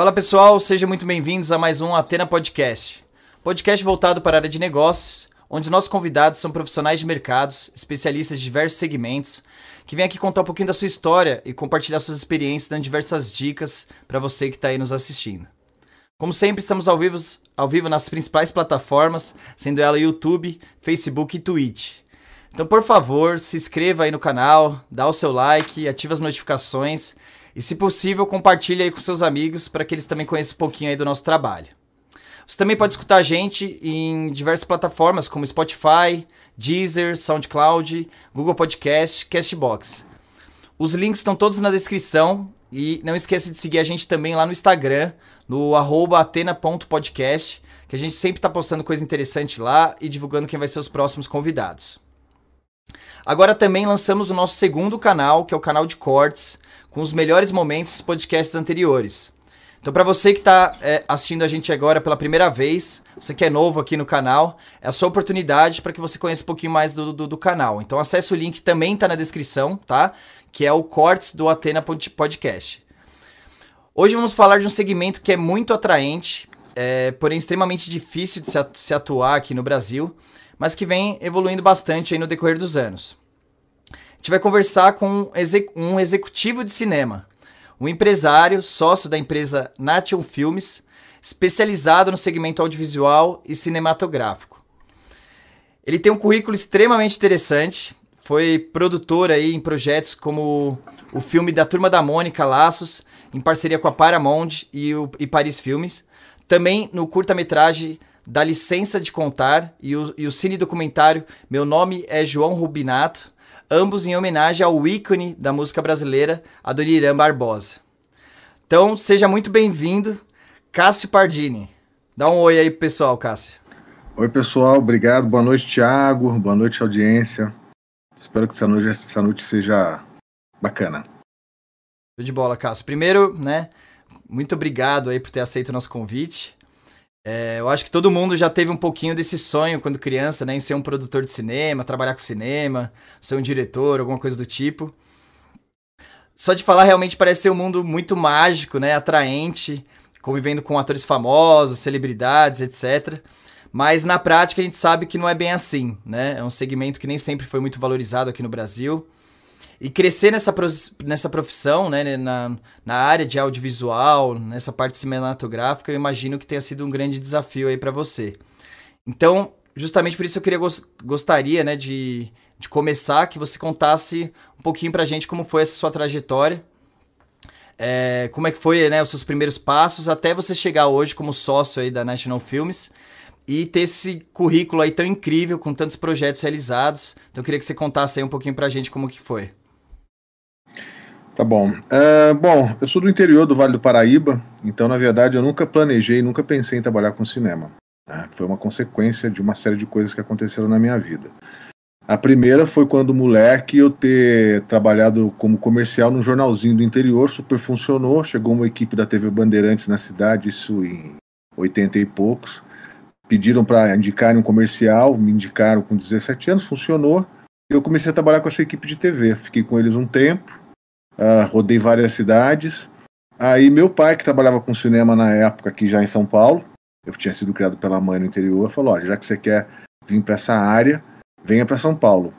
Fala pessoal, sejam muito bem-vindos a mais um Atena Podcast. Podcast voltado para a área de negócios, onde os nossos convidados são profissionais de mercados, especialistas de diversos segmentos, que vêm aqui contar um pouquinho da sua história e compartilhar suas experiências, dando diversas dicas para você que está aí nos assistindo. Como sempre, estamos ao vivo, ao vivo nas principais plataformas, sendo ela YouTube, Facebook e Twitch. Então, por favor, se inscreva aí no canal, dá o seu like, ativa as notificações e, se possível, compartilhe aí com seus amigos para que eles também conheçam um pouquinho aí do nosso trabalho. Você também pode escutar a gente em diversas plataformas como Spotify, Deezer, SoundCloud, Google Podcast, Castbox. Os links estão todos na descrição e não esqueça de seguir a gente também lá no Instagram, no atena.podcast, que a gente sempre está postando coisa interessante lá e divulgando quem vai ser os próximos convidados. Agora também lançamos o nosso segundo canal, que é o canal de cortes, com os melhores momentos dos podcasts anteriores. Então, para você que está é, assistindo a gente agora pela primeira vez, você que é novo aqui no canal, é a sua oportunidade para que você conheça um pouquinho mais do, do, do canal. Então, acesse o link, também está na descrição, tá? Que é o Cortes do Atena Podcast. Hoje vamos falar de um segmento que é muito atraente, é, porém extremamente difícil de se, atuar aqui no Brasil, mas que vem evoluindo bastante no decorrer dos anos. Gente vai conversar com um executivo de cinema um empresário, sócio da empresa Nation Filmes, especializado no segmento audiovisual e cinematográfico. Ele tem um currículo extremamente interessante, foi produtor aí em projetos como o filme da Turma da Mônica Laços, em parceria com a Paramount e, o, e Paris Filmes, também no curta-metragem da Licença de Contar e o, e o cine documentário Meu Nome é João Rubinato, ambos em homenagem ao ícone da música brasileira, Adoniran Barbosa. Então, seja muito bem-vindo, Cássio Pardini. Dá um oi aí pro pessoal, Cássio. Oi, pessoal, obrigado. Boa noite, Thiago. Boa noite, audiência. Espero que essa noite, essa noite seja bacana. Tudo de bola, Cássio. Primeiro, né, muito obrigado aí por ter aceito o nosso convite. É, eu acho que todo mundo já teve um pouquinho desse sonho quando criança, né? Em ser um produtor de cinema, trabalhar com cinema, ser um diretor, alguma coisa do tipo. Só de falar, realmente parece ser um mundo muito mágico, né? Atraente, convivendo com atores famosos, celebridades, etc. Mas na prática a gente sabe que não é bem assim, né? É um segmento que nem sempre foi muito valorizado aqui no Brasil. E crescer nessa, nessa profissão, né, na, na área de audiovisual, nessa parte cinematográfica, eu imagino que tenha sido um grande desafio aí para você. Então, justamente por isso eu queria gostaria, né, de, de começar que você contasse um pouquinho pra gente como foi essa sua trajetória, é, como é que foi, né, os seus primeiros passos até você chegar hoje como sócio aí da National Films e ter esse currículo aí tão incrível com tantos projetos realizados. Então eu queria que você contasse aí um pouquinho pra gente como que foi. Tá bom. Uh, bom, eu sou do interior do Vale do Paraíba, então na verdade eu nunca planejei, nunca pensei em trabalhar com cinema. Né? Foi uma consequência de uma série de coisas que aconteceram na minha vida. A primeira foi quando moleque eu ter trabalhado como comercial num jornalzinho do interior, super funcionou. Chegou uma equipe da TV Bandeirantes na cidade, isso em 80 e poucos. Pediram para indicarem um comercial, me indicaram com 17 anos, funcionou. Eu comecei a trabalhar com essa equipe de TV. Fiquei com eles um tempo, uh, rodei várias cidades. Aí meu pai, que trabalhava com cinema na época aqui já em São Paulo, eu tinha sido criado pela mãe no interior, falou: olha, já que você quer vir para essa área, venha para São Paulo.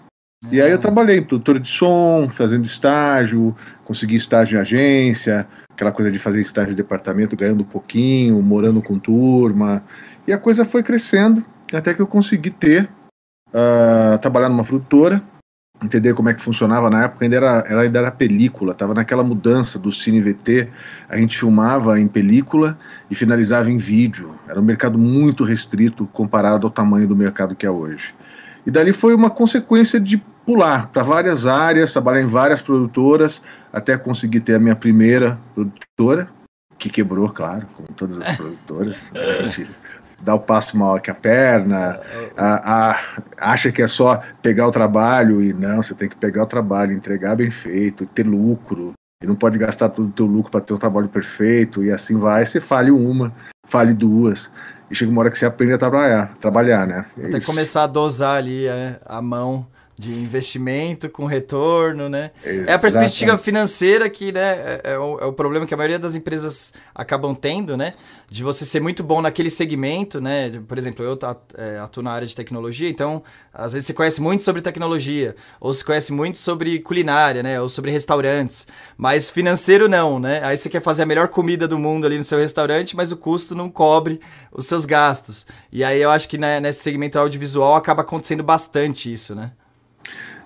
E aí eu uhum. trabalhei em produtora de som, fazendo estágio, consegui estágio em agência, aquela coisa de fazer estágio em departamento, ganhando um pouquinho, morando com turma. E a coisa foi crescendo, até que eu consegui ter, uh, trabalhar numa produtora, entender como é que funcionava na época ainda era, era, ainda era película, estava naquela mudança do cine VT, a gente filmava em película e finalizava em vídeo, era um mercado muito restrito comparado ao tamanho do mercado que é hoje. E dali foi uma consequência de pular para várias áreas, trabalhar em várias produtoras, até conseguir ter a minha primeira produtora, que quebrou, claro, como todas as produtoras. Dá o passo mal que a perna, a, a, acha que é só pegar o trabalho e não, você tem que pegar o trabalho, entregar bem feito, ter lucro. E não pode gastar todo o teu lucro para ter um trabalho perfeito e assim vai. Você fale uma, fale duas. E chega uma hora que você aprende a trabalhar, trabalhar né? É Até isso. começar a dosar ali é, a mão de investimento com retorno, né? Exatamente. É a perspectiva financeira que, né, é, é, o, é, o, problema que a maioria das empresas acabam tendo, né? De você ser muito bom naquele segmento, né? Por exemplo, eu é, atuo na área de tecnologia, então às vezes você conhece muito sobre tecnologia, ou se conhece muito sobre culinária, né? Ou sobre restaurantes, mas financeiro não, né? Aí você quer fazer a melhor comida do mundo ali no seu restaurante, mas o custo não cobre os seus gastos. E aí eu acho que né, nesse segmento audiovisual acaba acontecendo bastante isso, né?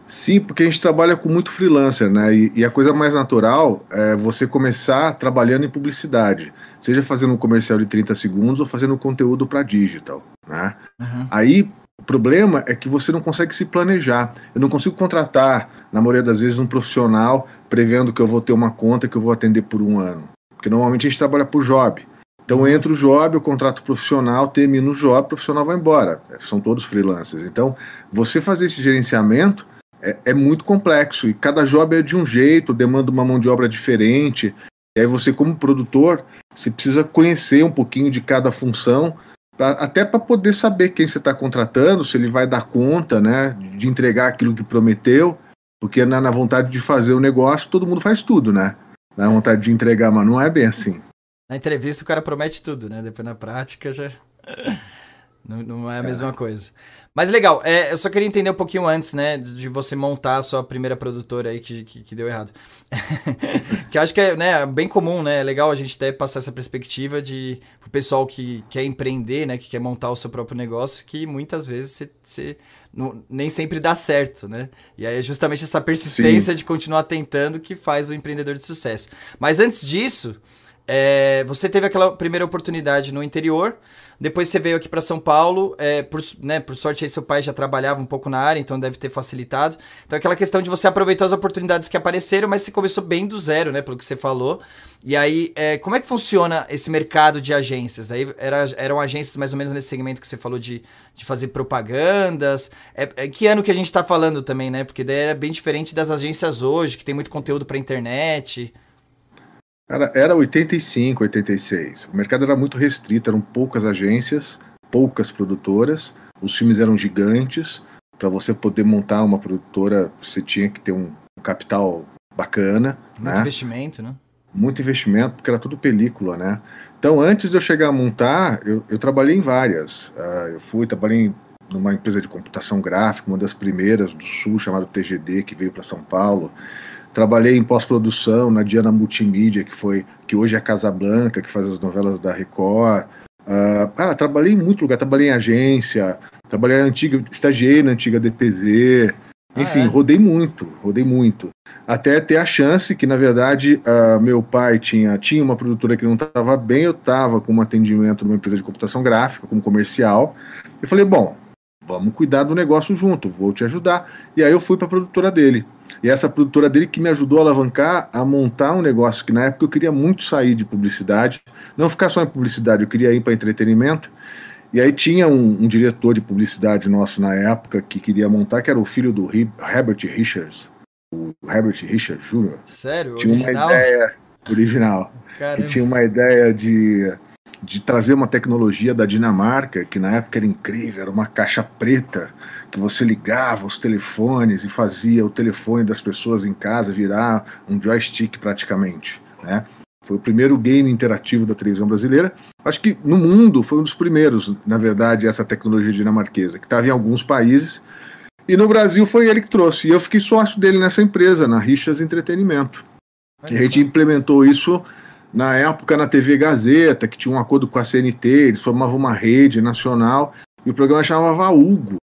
Sim, porque a gente trabalha com muito freelancer, né? E, e, a coisa mais natural é você começar trabalhando em publicidade, seja fazendo um comercial de 30 segundos ou fazendo conteúdo para digital, né? Uhum. Aí o problema é que você não consegue se planejar. Eu não consigo contratar, na maioria das vezes, um profissional prevendo que eu vou ter uma conta que eu vou atender por um ano. Porque normalmente a gente trabalha por job. Então entra o job, o contrato profissional, termina o job, o profissional vai embora. São todos freelancers. Então, você fazer esse gerenciamento é, é, muito complexo e cada job é de um jeito, demanda uma mão de obra diferente. E aí você, como produtor, você precisa conhecer um pouquinho de cada função, pra, até para poder saber quem você está contratando, se ele vai dar conta né, de entregar aquilo que prometeu, porque na, na vontade de fazer o negócio, todo mundo faz tudo, né? Na vontade de entregar, mas não é bem assim. Na entrevista o cara promete tudo, né? Depois na prática já. não, não é a mesma é. coisa. Mas legal, é, eu só queria entender um pouquinho antes, né, de você montar a sua primeira produtora aí que, que, que deu errado. que eu acho que é né, bem comum, né? É legal a gente até passar essa perspectiva de o pessoal que quer empreender, né, que quer montar o seu próprio negócio, que muitas vezes você, você não, nem sempre dá certo, né? E aí é justamente essa persistência Sim. de continuar tentando que faz o empreendedor de sucesso. Mas antes disso, é, você teve aquela primeira oportunidade no interior. Depois você veio aqui para São Paulo, é, por, né, por sorte aí seu pai já trabalhava um pouco na área, então deve ter facilitado. Então aquela questão de você aproveitar as oportunidades que apareceram, mas você começou bem do zero, né, pelo que você falou. E aí, é, como é que funciona esse mercado de agências? Aí era, eram agências mais ou menos nesse segmento que você falou de, de fazer propagandas. É, é que ano que a gente está falando também, né? Porque daí é bem diferente das agências hoje, que tem muito conteúdo para internet. Era, era 85, 86. O mercado era muito restrito, eram poucas agências, poucas produtoras, os filmes eram gigantes. Para você poder montar uma produtora, você tinha que ter um capital bacana. Muito né? investimento, né? Muito investimento, porque era tudo película, né? Então, antes de eu chegar a montar, eu, eu trabalhei em várias. Uh, eu fui, trabalhei numa empresa de computação gráfica, uma das primeiras do Sul, chamada TGD, que veio para São Paulo. Trabalhei em pós-produção na Diana Multimídia, que foi que hoje é a Casa Blanca, que faz as novelas da Record. Uh, cara, trabalhei em muito lugar, trabalhei em agência, trabalhei na antiga, estagiei na antiga DPZ, ah, enfim, é? rodei muito, rodei muito. Até ter a chance que, na verdade, uh, meu pai tinha, tinha uma produtora que não estava bem, eu estava com um atendimento numa empresa de computação gráfica, como comercial. Eu falei, bom, vamos cuidar do negócio junto, vou te ajudar. E aí eu fui para a produtora dele. E essa produtora dele que me ajudou a alavancar, a montar um negócio que na época eu queria muito sair de publicidade, não ficar só em publicidade, eu queria ir para entretenimento. E aí tinha um, um, diretor de publicidade nosso na época que queria montar, que era o filho do Herbert Richards, o Herbert Richards Jr. Sério? Tinha original? uma ideia original. Caramba. tinha uma ideia de de trazer uma tecnologia da Dinamarca, que na época era incrível, era uma caixa preta que você ligava os telefones e fazia o telefone das pessoas em casa virar um joystick praticamente, né? Foi o primeiro game interativo da televisão brasileira. Acho que no mundo foi um dos primeiros, na verdade, essa tecnologia dinamarquesa, que estava em alguns países. E no Brasil foi ele que trouxe. E eu fiquei sócio dele nessa empresa, na Richas Entretenimento. Que a gente implementou isso na época na TV Gazeta, que tinha um acordo com a CNT, eles formavam uma rede nacional, e o programa chamava Hugo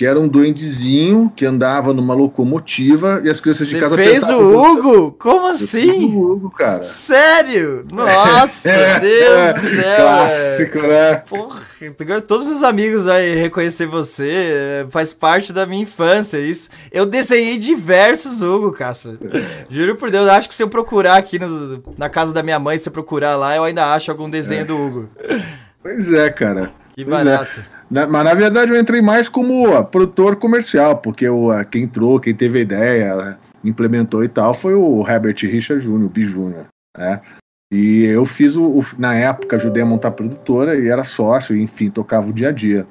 que era um duendezinho que andava numa locomotiva e as crianças Cê de casa fez o Hugo? Como assim? o Hugo, cara. Sério? Nossa, é, Deus é, do céu. Clássico, né? Porra, agora todos os amigos aí reconhecer você, é, faz parte da minha infância isso. Eu desenhei diversos Hugo, Cássio. É. Juro por Deus, acho que se eu procurar aqui no, na casa da minha mãe, se eu procurar lá, eu ainda acho algum desenho é. do Hugo. Pois é, cara. Que barato. Na, mas na verdade eu entrei mais como uh, produtor comercial, porque uh, quem entrou, quem teve a ideia, implementou e tal, foi o Herbert Richard Jr., o B Jr., né? E eu fiz o, o, Na época, ajudei a montar a produtora e era sócio, enfim, tocava o dia a dia.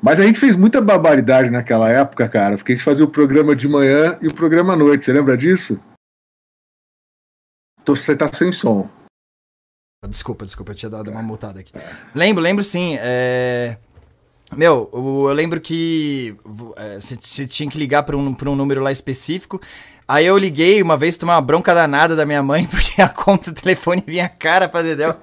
Mas a gente fez muita barbaridade naquela época, cara, porque a gente fazia o programa de manhã e o programa à noite. Você lembra disso? Você tá sem som. Desculpa, desculpa, eu tinha dado uma multada aqui. Lembro, lembro sim. É... Meu, eu lembro que você é, tinha que ligar para um, pra um número lá específico. Aí eu liguei uma vez, tomei uma bronca danada da minha mãe, porque a conta do telefone vinha cara pra Dedéu.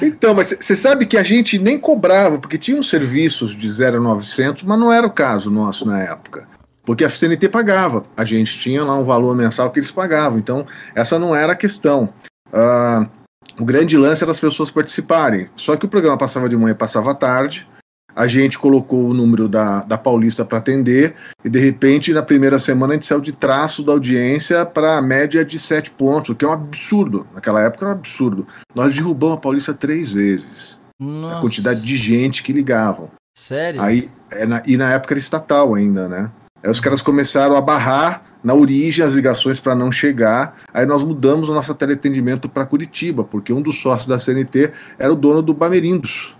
Então, mas você sabe que a gente nem cobrava, porque tinha uns serviços de 0900, mas não era o caso nosso na época. Porque a CNT pagava, a gente tinha lá um valor mensal que eles pagavam, então essa não era a questão. Uh, o grande lance era as pessoas participarem. Só que o programa passava de manhã e passava à tarde, a gente colocou o número da, da Paulista para atender, e de repente, na primeira semana, a gente saiu de traço da audiência para a média de 7 pontos, o que é um absurdo. Naquela época era um absurdo. Nós derrubamos a Paulista três vezes. Nossa. A quantidade de gente que ligavam. Sério? Aí, é na, e na época era estatal ainda, né? Aí os caras começaram a barrar na origem as ligações para não chegar. Aí nós mudamos o nosso teleatendimento para Curitiba, porque um dos sócios da CNT era o dono do Bamerindos.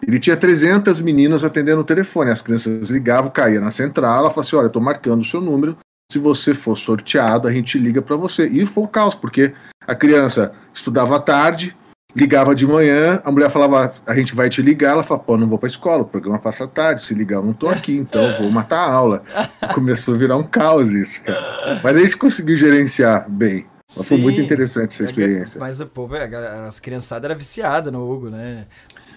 Ele tinha 300 meninas atendendo o telefone. As crianças ligavam, caía na central, ela falava assim: Olha, estou marcando o seu número. Se você for sorteado, a gente liga para você. E foi o caos, porque a criança estudava à tarde, ligava de manhã, a mulher falava: A gente vai te ligar. Ela falava: Pô, não vou para a escola, o programa passa tarde. Se ligar, eu não estou aqui, então vou matar a aula. Começou a virar um caos isso, cara. Mas a gente conseguiu gerenciar bem. Mas foi muito interessante essa é experiência. Mas o povo, é, as criançadas eram viciadas no Hugo, né?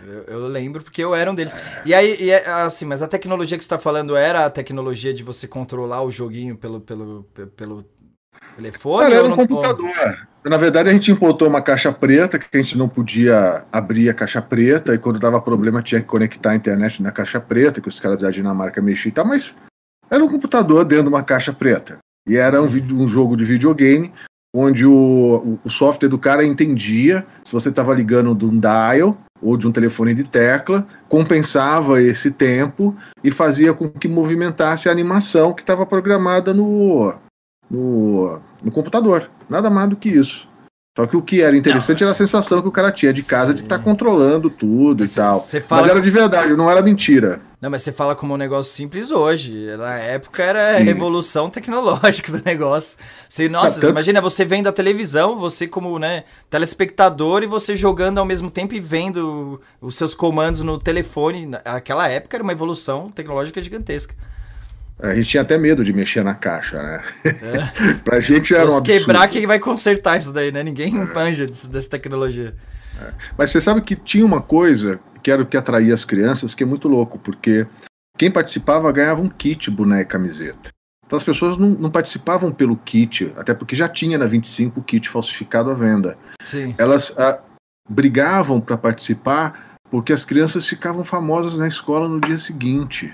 Eu, eu, lembro porque eu era um deles. E aí, e é, assim, mas a tecnologia que você está falando era a tecnologia de você controlar o joguinho pelo, pelo, pelo telefone? Cara, era um computador. Na verdade, a gente importou uma caixa preta, que a gente não podia abrir a caixa preta, e quando dava problema tinha que conectar a internet na caixa preta, que os caras da Dinamarca mexiam e tal, mas era um computador dentro de uma caixa preta. E era um, um jogo de videogame onde o, o software do cara entendia se você estava ligando de um dial ou de um telefone de tecla, compensava esse tempo e fazia com que movimentasse a animação que estava programada no, no, no, computador. Nada mais do que isso. Só que o que era interessante não, era a sensação que o cara tinha de casa sim. de estar tá controlando tudo mas e tal. Mas era de verdade, não era mentira. Não, mas você fala como um negócio simples hoje. Na época era Sim. revolução tecnológica do negócio. Você, nossa, tanto... imagina você vendo a televisão, você como né, telespectador e você jogando ao mesmo tempo e vendo os seus comandos no telefone. Naquela época era uma evolução tecnológica gigantesca. A gente tinha até medo de mexer na caixa, né? É. pra gente era um absurdo. quebrar, quem vai consertar isso daí, né? Ninguém é. manja dessa tecnologia. É. Mas você sabe que tinha uma coisa que era o que atraía as crianças, que é muito louco, porque quem participava ganhava um kit, boneca e camiseta. Então as pessoas não, não, participavam pelo kit, até porque já tinha na 25 o kit falsificado à venda. Sim. Elas ah, brigavam para participar porque as crianças ficavam famosas na escola no dia seguinte.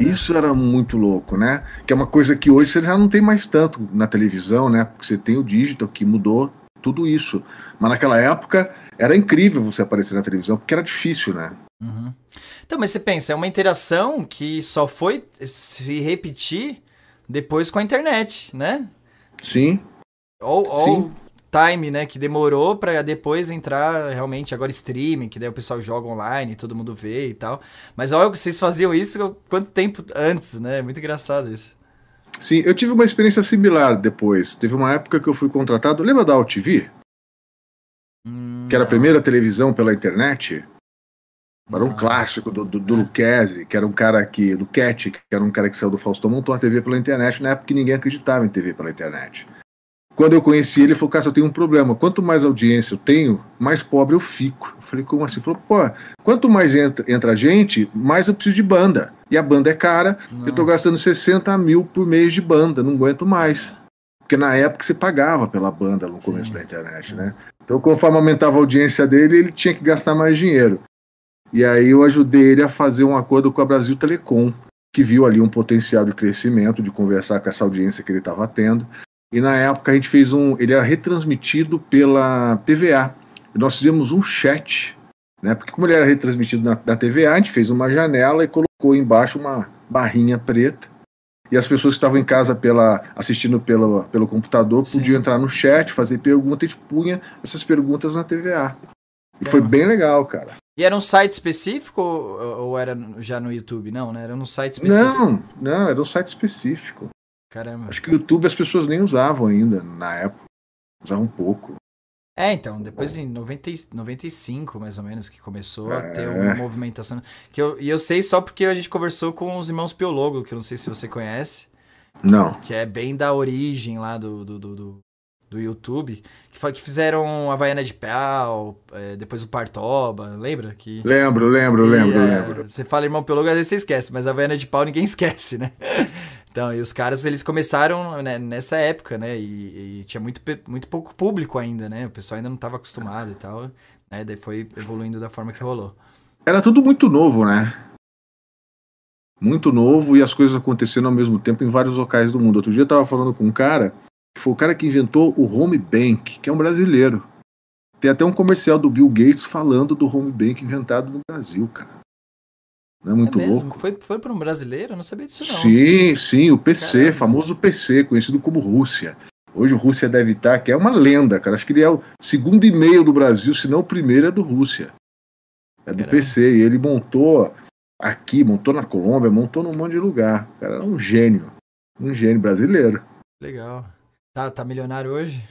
Isso era muito louco, né? Que é uma coisa que hoje você já não tem mais tanto na televisão, né? Porque você tem o digital que mudou tudo isso. Mas naquela época era incrível você aparecer na televisão, porque era difícil, né? Uhum. Então, mas você pensa, é uma interação que só foi se repetir depois com a internet, né? Sim. Ou, ou time, né, que demorou para depois entrar realmente agora streaming, que daí o pessoal joga online, todo mundo vê e tal. Mas olha que vocês faziam isso quanto tempo antes, né? Muito engraçado isso. Sim, eu tive uma experiência similar depois. Teve uma época que eu fui contratado. Lembra da AltV? Hum, que era a primeira televisão pela internet? Era um clássico do, do, do que era um cara que. do Cat, que era um cara que saiu do Faustão, montou uma TV pela internet na época que ninguém acreditava em TV pela internet. Quando eu conheci ele, ele falou: Cara, eu tenho um problema. Quanto mais audiência eu tenho, mais pobre eu fico. Eu falei: Como assim? Ele falou: Pô, quanto mais entra, entra gente, mais eu preciso de banda. E a banda é cara, Nossa. eu tô gastando 60 mil por mês de banda, não aguento mais. Porque na época você pagava pela banda no começo Sim. da internet, né? Então, conforme aumentava a audiência dele, ele tinha que gastar mais dinheiro. E aí eu ajudei ele a fazer um acordo com a Brasil Telecom, que viu ali um potencial de crescimento, de conversar com essa audiência que ele estava tendo. E na época a gente fez um. Ele era retransmitido pela TVA. E nós fizemos um chat, né? Porque como ele era retransmitido na, na TVA, a gente fez uma janela e colocou embaixo uma barrinha preta. E as pessoas que estavam em casa pela, assistindo pelo, pelo computador Sim. podiam entrar no chat, fazer perguntas, e a gente punha essas perguntas na TVA. E foi bem legal, cara. E era um site específico ou, ou era já no YouTube? Não, né? Era um site específico. Não, não, era um site específico. Caramba. Acho que o YouTube as pessoas nem usavam ainda na época. Usavam um pouco. É, então, depois em 90, 95, mais ou menos, que começou é. a ter uma movimentação. Que eu, e eu sei só porque a gente conversou com os irmãos Piologo, que eu não sei se você conhece. Não. Que é bem da origem lá do, do, do, do, do YouTube. Que, foi, que fizeram a Havaiana de Pau, é, depois o Partoba, lembra? Que, lembro, lembro, e, lembro, é, lembro. Você fala irmão Piologo, às vezes você esquece, mas a Havaiana de Pau ninguém esquece, né? Então, e os caras, eles começaram né, nessa época, né? E, e, tinha muito, muito pouco público ainda, né? O pessoal ainda não estava acostumado e tal. Né? Daí foi evoluindo da forma que rolou. Era tudo muito novo, né? Muito novo e as coisas acontecendo ao mesmo tempo em vários locais do mundo. Outro dia eu tava falando com um cara, que foi o cara que inventou o Home Bank, que é um brasileiro. Tem até um comercial do Bill Gates falando do Home Bank inventado no Brasil, cara. Não é muito é louco. Foi, foi para um brasileiro? Eu não sabia disso, não. Sim, sim, o PC, Caramba. famoso PC, conhecido como Rússia. Hoje o Rússia deve estar, que é uma lenda, cara. Acho que ele é o segundo e-mail do Brasil, se não o primeiro é do Rússia. É do Caramba. PC. E ele montou aqui, montou na Colômbia, montou num monte de lugar. O cara é um gênio. Um gênio brasileiro. Legal. Tá, tá milionário hoje?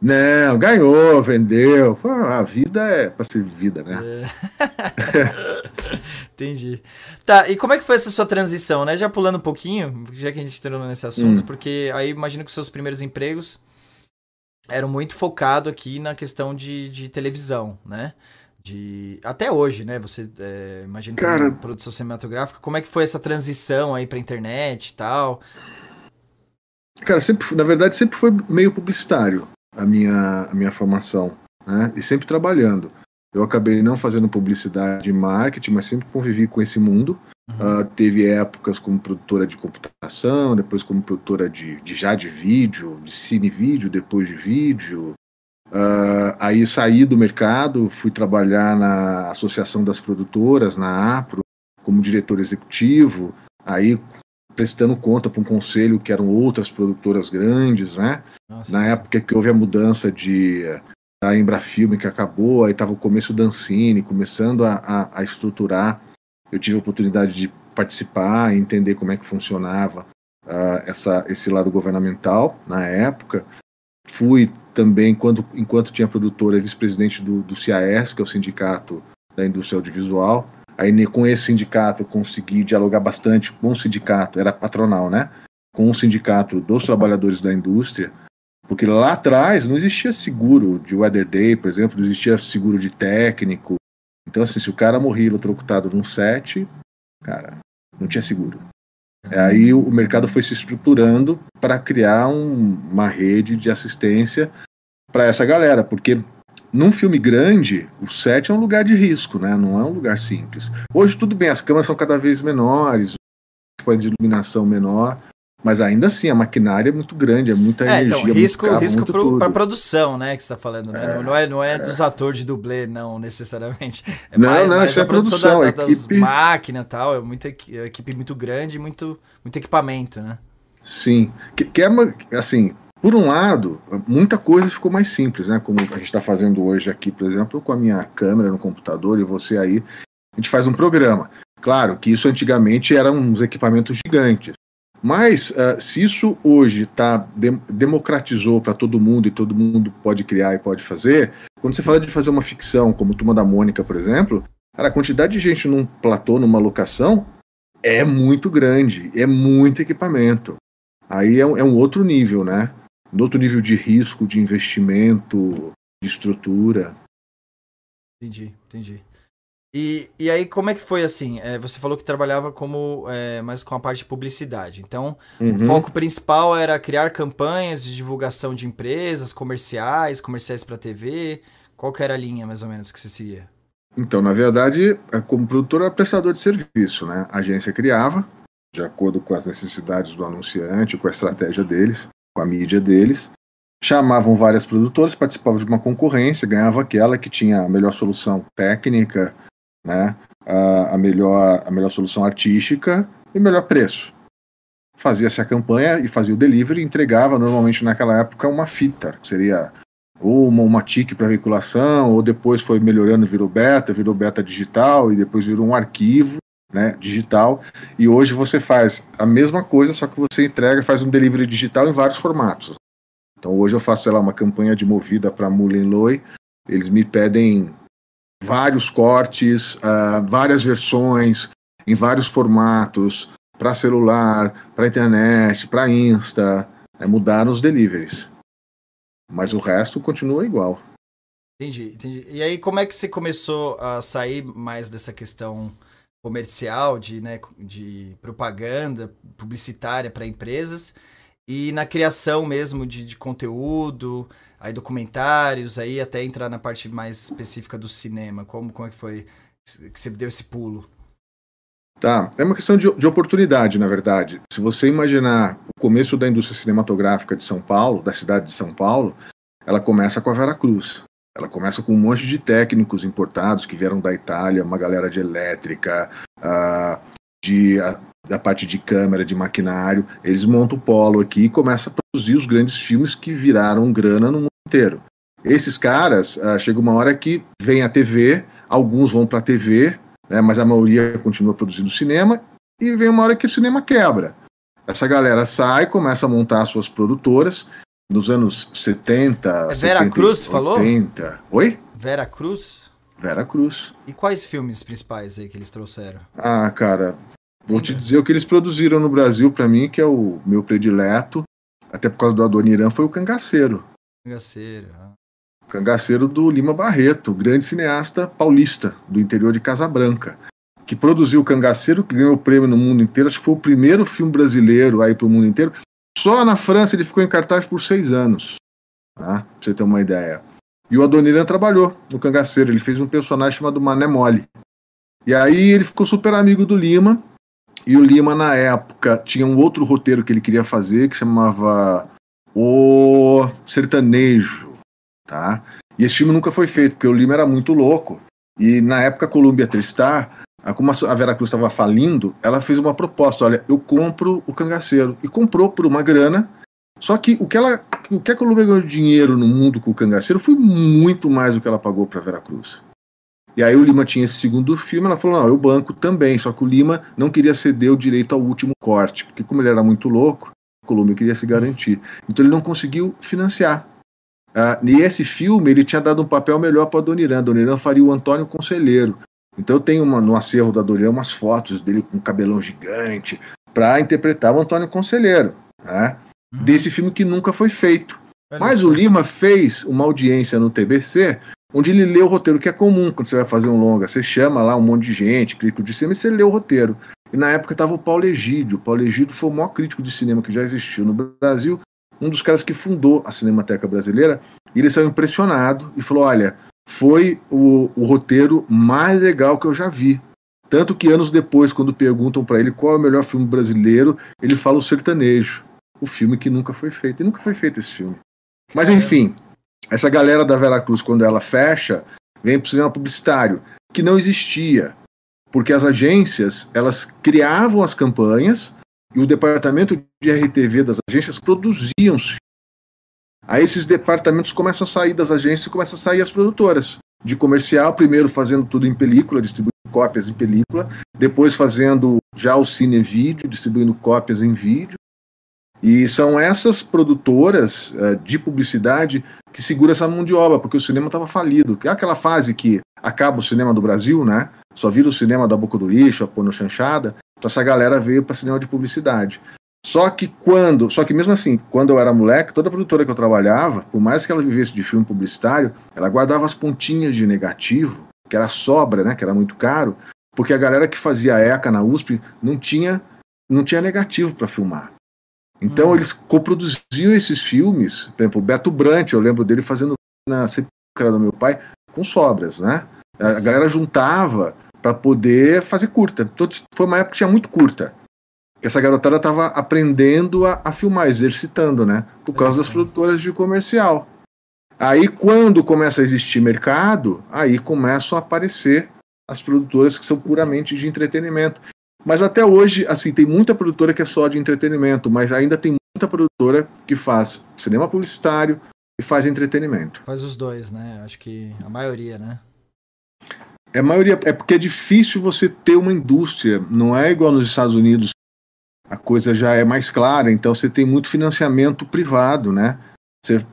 Não, ganhou, vendeu. A vida é pra ser vivida, né? É. Entendi. Tá, e como é que foi essa sua transição, né? Já pulando um pouquinho, já que a gente entrou nesse assunto, hum. porque aí imagino que os seus primeiros empregos eram muito focados aqui na questão de, de televisão, né? De, até hoje, né? Você é, imagina Cara... produção cinematográfica. Como é que foi essa transição aí pra internet e tal? Cara, sempre, na verdade, sempre foi meio publicitário a minha, a minha formação, né? E sempre trabalhando. Eu acabei não fazendo publicidade e marketing, mas sempre convivi com esse mundo. Uhum. Uh, teve épocas como produtora de computação, depois como produtora de, de já de vídeo, de cine vídeo, depois de vídeo. Uh, aí saí do mercado, fui trabalhar na Associação das Produtoras, na APRO, como diretor executivo. Aí prestando conta para um conselho que eram outras produtoras grandes, né? Nossa, Na nossa. época que houve a mudança de da Embrafilme que acabou, aí estava o começo da Ancine, começando a, a, a, estruturar. Eu tive a oportunidade de participar, entender como é que funcionava uh, essa, esse lado governamental na época. Fui também, quando, enquanto tinha produtora, vice-presidente do, do que é o Sindicato da Indústria Audiovisual. Aí com esse sindicato eu consegui dialogar bastante com o sindicato, era patronal, né? Com o sindicato dos trabalhadores da indústria, porque lá atrás não existia seguro de weather day, por exemplo, não existia seguro de técnico. Então, assim, se o cara morria eletrocutado num set, cara, não tinha seguro. Uhum. Aí o mercado foi se estruturando para criar um, uma rede de assistência para essa galera, porque num filme grande, o set é um lugar de risco, né? Não é um lugar simples. Hoje tudo bem, as câmeras são cada vez menores, o de iluminação menor, mas ainda assim a maquinária é muito grande, é muita é, então, energia, então, risco, carro, risco para produção, né? Que você está falando, né? É, não, é, não é, é, dos atores de dublê, não necessariamente. É não, mais, não, mais isso é produção, produção da, da, equipe... máquinas e tal, é muita equipe muito grande, muito, muito equipamento, né? Sim, que, que é assim, por um lado, muita coisa ficou mais simples, né? Como a gente está fazendo hoje aqui, por exemplo, com a minha câmera no computador e você aí, a gente faz um programa. Claro que isso antigamente eram uns equipamentos gigantes. Mas uh, se isso hoje tá, de democratizou para todo mundo e todo mundo pode criar e pode fazer, quando você fala de fazer uma ficção, como Turma da Mônica, por exemplo, cara, a quantidade de gente num platô, numa locação, é muito grande, é muito equipamento. Aí é um, é um outro nível, né? no outro nível de risco, de investimento, de estrutura. Entendi, entendi. E, e aí, como é que foi assim? É, você falou que trabalhava como é, mais com a parte de publicidade. Então, uhum. o foco principal era criar campanhas de divulgação de empresas, comerciais, comerciais para TV. Qual que era a linha, mais ou menos, que você seguia? Então, na verdade, é, como produtor, era prestador de serviço, né? A agência criava, de acordo com as necessidades do anunciante, com a estratégia deles com a mídia deles, chamavam várias produtoras, participavam de uma concorrência, ganhava aquela que tinha a melhor solução técnica, né, a, a melhor, a melhor solução artística e melhor preço. Fazia-se a campanha e fazia o delivery entregava normalmente naquela época uma fita, que seria ou uma, uma TIC para veiculação, ou depois foi melhorando, virou beta, virou beta digital e depois virou um arquivo né, digital. E hoje você faz a mesma coisa, só que você entrega, faz um delivery digital em vários formatos. Então hoje eu faço, sei lá, uma campanha de movida para Mullen Loy, eles me pedem vários cortes, uh, várias versões, em vários formatos, para celular, para internet, para Insta, é mudar os deliveries. Mas o resto continua igual. Entendi, entendi. E aí, como é que você começou a sair mais dessa questão comercial, de, né, de propaganda publicitária para empresas, e na criação mesmo de, de, conteúdo, aí documentários, aí até entrar na parte mais específica do cinema? Como, como é que foi que você deu esse pulo? Tá, é uma questão de, de, oportunidade, na verdade. Se você imaginar o começo da indústria cinematográfica de São Paulo, da cidade de São Paulo, ela começa com a Vera Cruz. Ela começa com um monte de técnicos importados que vieram da Itália, uma galera de elétrica, uh, de, uh, da parte de câmera, de maquinário. Eles montam o polo aqui e começam a produzir os grandes filmes que viraram grana no mundo inteiro. Esses caras, uh, chega uma hora que vem a TV, alguns vão para a TV, né, mas a maioria continua produzindo cinema, e vem uma hora que o cinema quebra. Essa galera sai, começa a montar suas produtoras, nos anos 70. É Vera 70, Cruz, 80. falou? Oi? Vera Cruz? Vera Cruz. E quais filmes principais aí que eles trouxeram? Ah, cara, vou te dizer o que eles produziram no Brasil para mim, que é o meu predileto, até por causa do Adoniran, foi o Cangaceiro. Cangaceiro. Ah. Cangaceiro do Lima Barreto, grande cineasta paulista do interior de Casabranca, que produziu o Cangaceiro, que ganhou o prêmio no mundo inteiro. Acho que foi o primeiro filme brasileiro aí para o mundo inteiro. Só na França ele ficou em cartaz por seis anos, tá? pra você ter uma ideia. E o Adoniran trabalhou no Cangaceiro, ele fez um personagem chamado Mané Mole. E aí ele ficou super amigo do Lima, e o Lima, na época, tinha um outro roteiro que ele queria fazer, que chamava O Sertanejo tá? E esse filme nunca foi feito, porque o Lima era muito louco. E na época a Columbia Tristar, como a Veracruz estava falindo, ela fez uma proposta: olha, eu compro o cangaceiro. E comprou por uma grana. Só que o que, ela, o que a Columbia ganhou de dinheiro no mundo com o cangaceiro foi muito mais do que ela pagou para Veracruz. E aí o Lima tinha esse segundo filme, ela falou: não, eu banco também. Só que o Lima não queria ceder o direito ao último corte, porque como ele era muito louco, a Columbia queria se garantir. Então ele não conseguiu financiar. Uh, e esse filme ele tinha dado um papel melhor para Adoniran. Adoniran faria o Antônio Conselheiro. Então eu tenho uma, no acervo da Adoniran umas fotos dele com um cabelão gigante para interpretar o Antônio Conselheiro, né? Uhum. Desse filme que nunca foi feito. Mas o Lima fez uma audiência no TBC onde ele lê o roteiro, que é comum quando você vai fazer um longa. Você chama lá um monte de gente, crítico de cinema, e você lê o roteiro. E na época estava o Paulo Egídio. O Paulo Egídio foi o maior crítico de cinema que já existiu no Brasil um dos caras que fundou a Cinemateca Brasileira, e ele saiu impressionado e falou: Olha, foi o, o roteiro mais legal que eu já vi. Tanto que anos depois, quando perguntam para ele qual é o melhor filme brasileiro, ele fala o sertanejo. O filme que nunca foi feito. E nunca foi feito esse filme. Mas enfim, essa galera da Veracruz, quando ela fecha, vem para o cinema publicitário, que não existia. Porque as agências, elas criavam as campanhas, e o departamento de RTV das agências produziam os Aí esses departamentos começam a sair das agências e começam a sair as produtoras. De comercial, primeiro fazendo tudo em película, distribuindo cópias em película, depois fazendo já o cine vídeo, distribuindo cópias em vídeo. E são essas produtoras uh, de publicidade que seguram essa mão de obra, porque o cinema estava falido. Que é aquela fase que acaba o cinema do Brasil, né? Só vira o cinema da boca do lixo, a no chanchada. Então essa galera veio para cinema de publicidade. Só que quando, só que mesmo assim, quando eu era moleque, toda produtora que eu trabalhava, por mais que ela vivesse de filme publicitário, ela guardava as pontinhas de negativo, que era sobra, né, que era muito caro, porque a galera que fazia ECA na USP não tinha não tinha negativo para filmar. Então hum. eles coproduziam esses filmes, por exemplo, Beto Brant, eu lembro dele fazendo na sepultura do meu pai com sobras, né? A galera juntava para poder fazer curta. Então, foi uma época que tinha muito curta. Que essa garotada estava aprendendo a, a, filmar, exercitando, né? Por causa é das produtoras de comercial. Aí, quando começa a existir mercado, aí começam a aparecer as produtoras que são puramente de entretenimento. Mas até hoje, assim, tem muita produtora que é só de entretenimento, mas ainda tem muita produtora que faz cinema publicitário, e faz entretenimento. Faz os dois, né? Acho que a maioria, né? É maioria, é porque é difícil você ter uma indústria, não é igual nos Estados Unidos, a coisa já é mais clara, então você tem muito financiamento privado, né? Você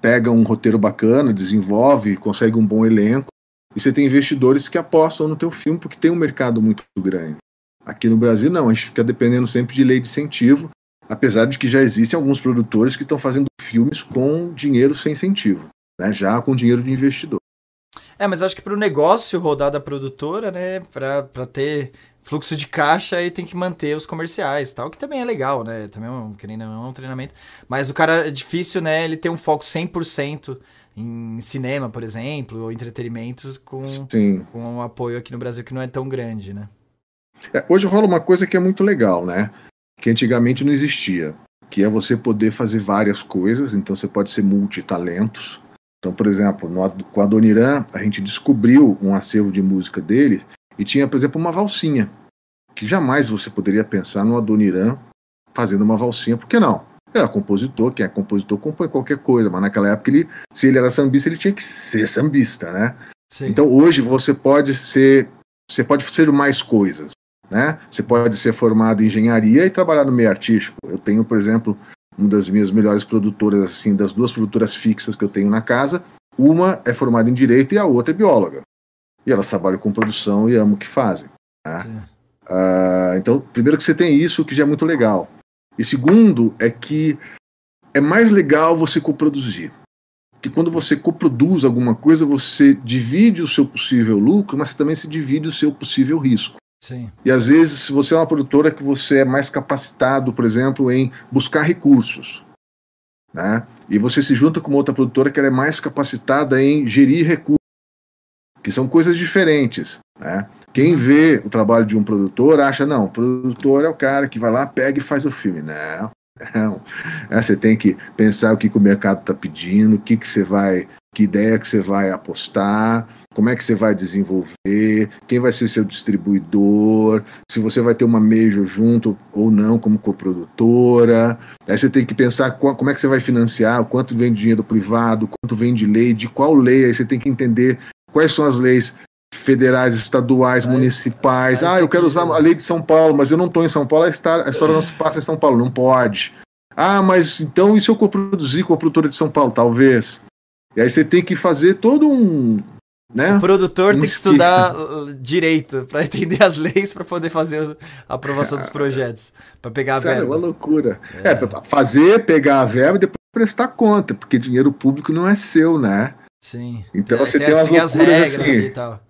pega um roteiro bacana, desenvolve, consegue um bom elenco, e você tem investidores que apostam no teu filme porque tem um mercado muito grande. Aqui no Brasil não, a gente fica dependendo sempre de lei de incentivo, apesar de que já existem alguns produtores que estão fazendo filmes com dinheiro sem incentivo, né? Já com dinheiro de investidor. É, mas acho que para o negócio rodar da produtora, né, para ter fluxo de caixa aí tem que manter os comerciais tal, que também é legal, né? Também é um, querendo, é um treinamento. Mas o cara é difícil, né? Ele ter um foco 100% em cinema, por exemplo, ou entretenimento com, com um apoio aqui no Brasil que não é tão grande, né? É, hoje rola uma coisa que é muito legal, né? Que antigamente não existia, que é você poder fazer várias coisas, então você pode ser multitalentos. Então, por exemplo, no, com a Doniran, a gente descobriu um acervo de música dele e tinha, por exemplo, uma valsinha, que jamais você poderia pensar no Adoniran fazendo uma valsinha, por que não? Ele era compositor, quem é compositor compõe qualquer coisa, mas naquela época, ele, se ele era sambista, ele tinha que ser sambista, né? Sim. Então hoje você pode ser, você pode ser mais coisas, né? Você pode ser formado em engenharia e trabalhar no meio artístico. Eu tenho, por exemplo, uma das minhas melhores produtoras, assim, das duas produtoras fixas que eu tenho na casa, uma é formada em direito e a outra é bióloga. E elas trabalham com produção e amam o que fazem. Né? Então, primeiro que você tem isso, que já é muito legal. E segundo é que é mais legal você coproduzir. Que quando você coproduz alguma coisa, você divide o seu possível lucro, mas você também se divide o seu possível risco. Sim. E às vezes, se você é uma produtora que você é mais capacitado, por exemplo, em buscar recursos, né? E você se junta com uma outra produtora que é mais capacitada em gerir recursos, que são coisas diferentes, né? Quem vê o trabalho de um produtor acha, não, o produtor é o cara que vai lá, pega e faz o filme. Não, não. É, você tem que pensar o que, que o mercado está pedindo, o que, que você vai, que ideia que você vai apostar, como é que você vai desenvolver, quem vai ser seu distribuidor, se você vai ter uma major junto ou não como coprodutora. Aí você tem que pensar como é que você vai financiar, quanto vem de dinheiro privado, quanto vem de lei, de qual lei. Aí você tem que entender quais são as leis federais, estaduais, municipais. ah, eu quero usar a lei de São Paulo, mas eu não estou em São Paulo, a história não se passa em São Paulo, não pode. Ah, mas então e se eu coproduzir com a produtora de São Paulo? Talvez. E aí você tem que fazer todo um. Né? O produtor tem que estudar direito para entender as leis para poder fazer a aprovação dos projetos, para pegar a verba. É uma loucura. É, é fazer, pegar a verba e depois prestar conta, porque dinheiro público não é seu, né? Sim. Então você tem, tem umas loucuras regras assim. E tal.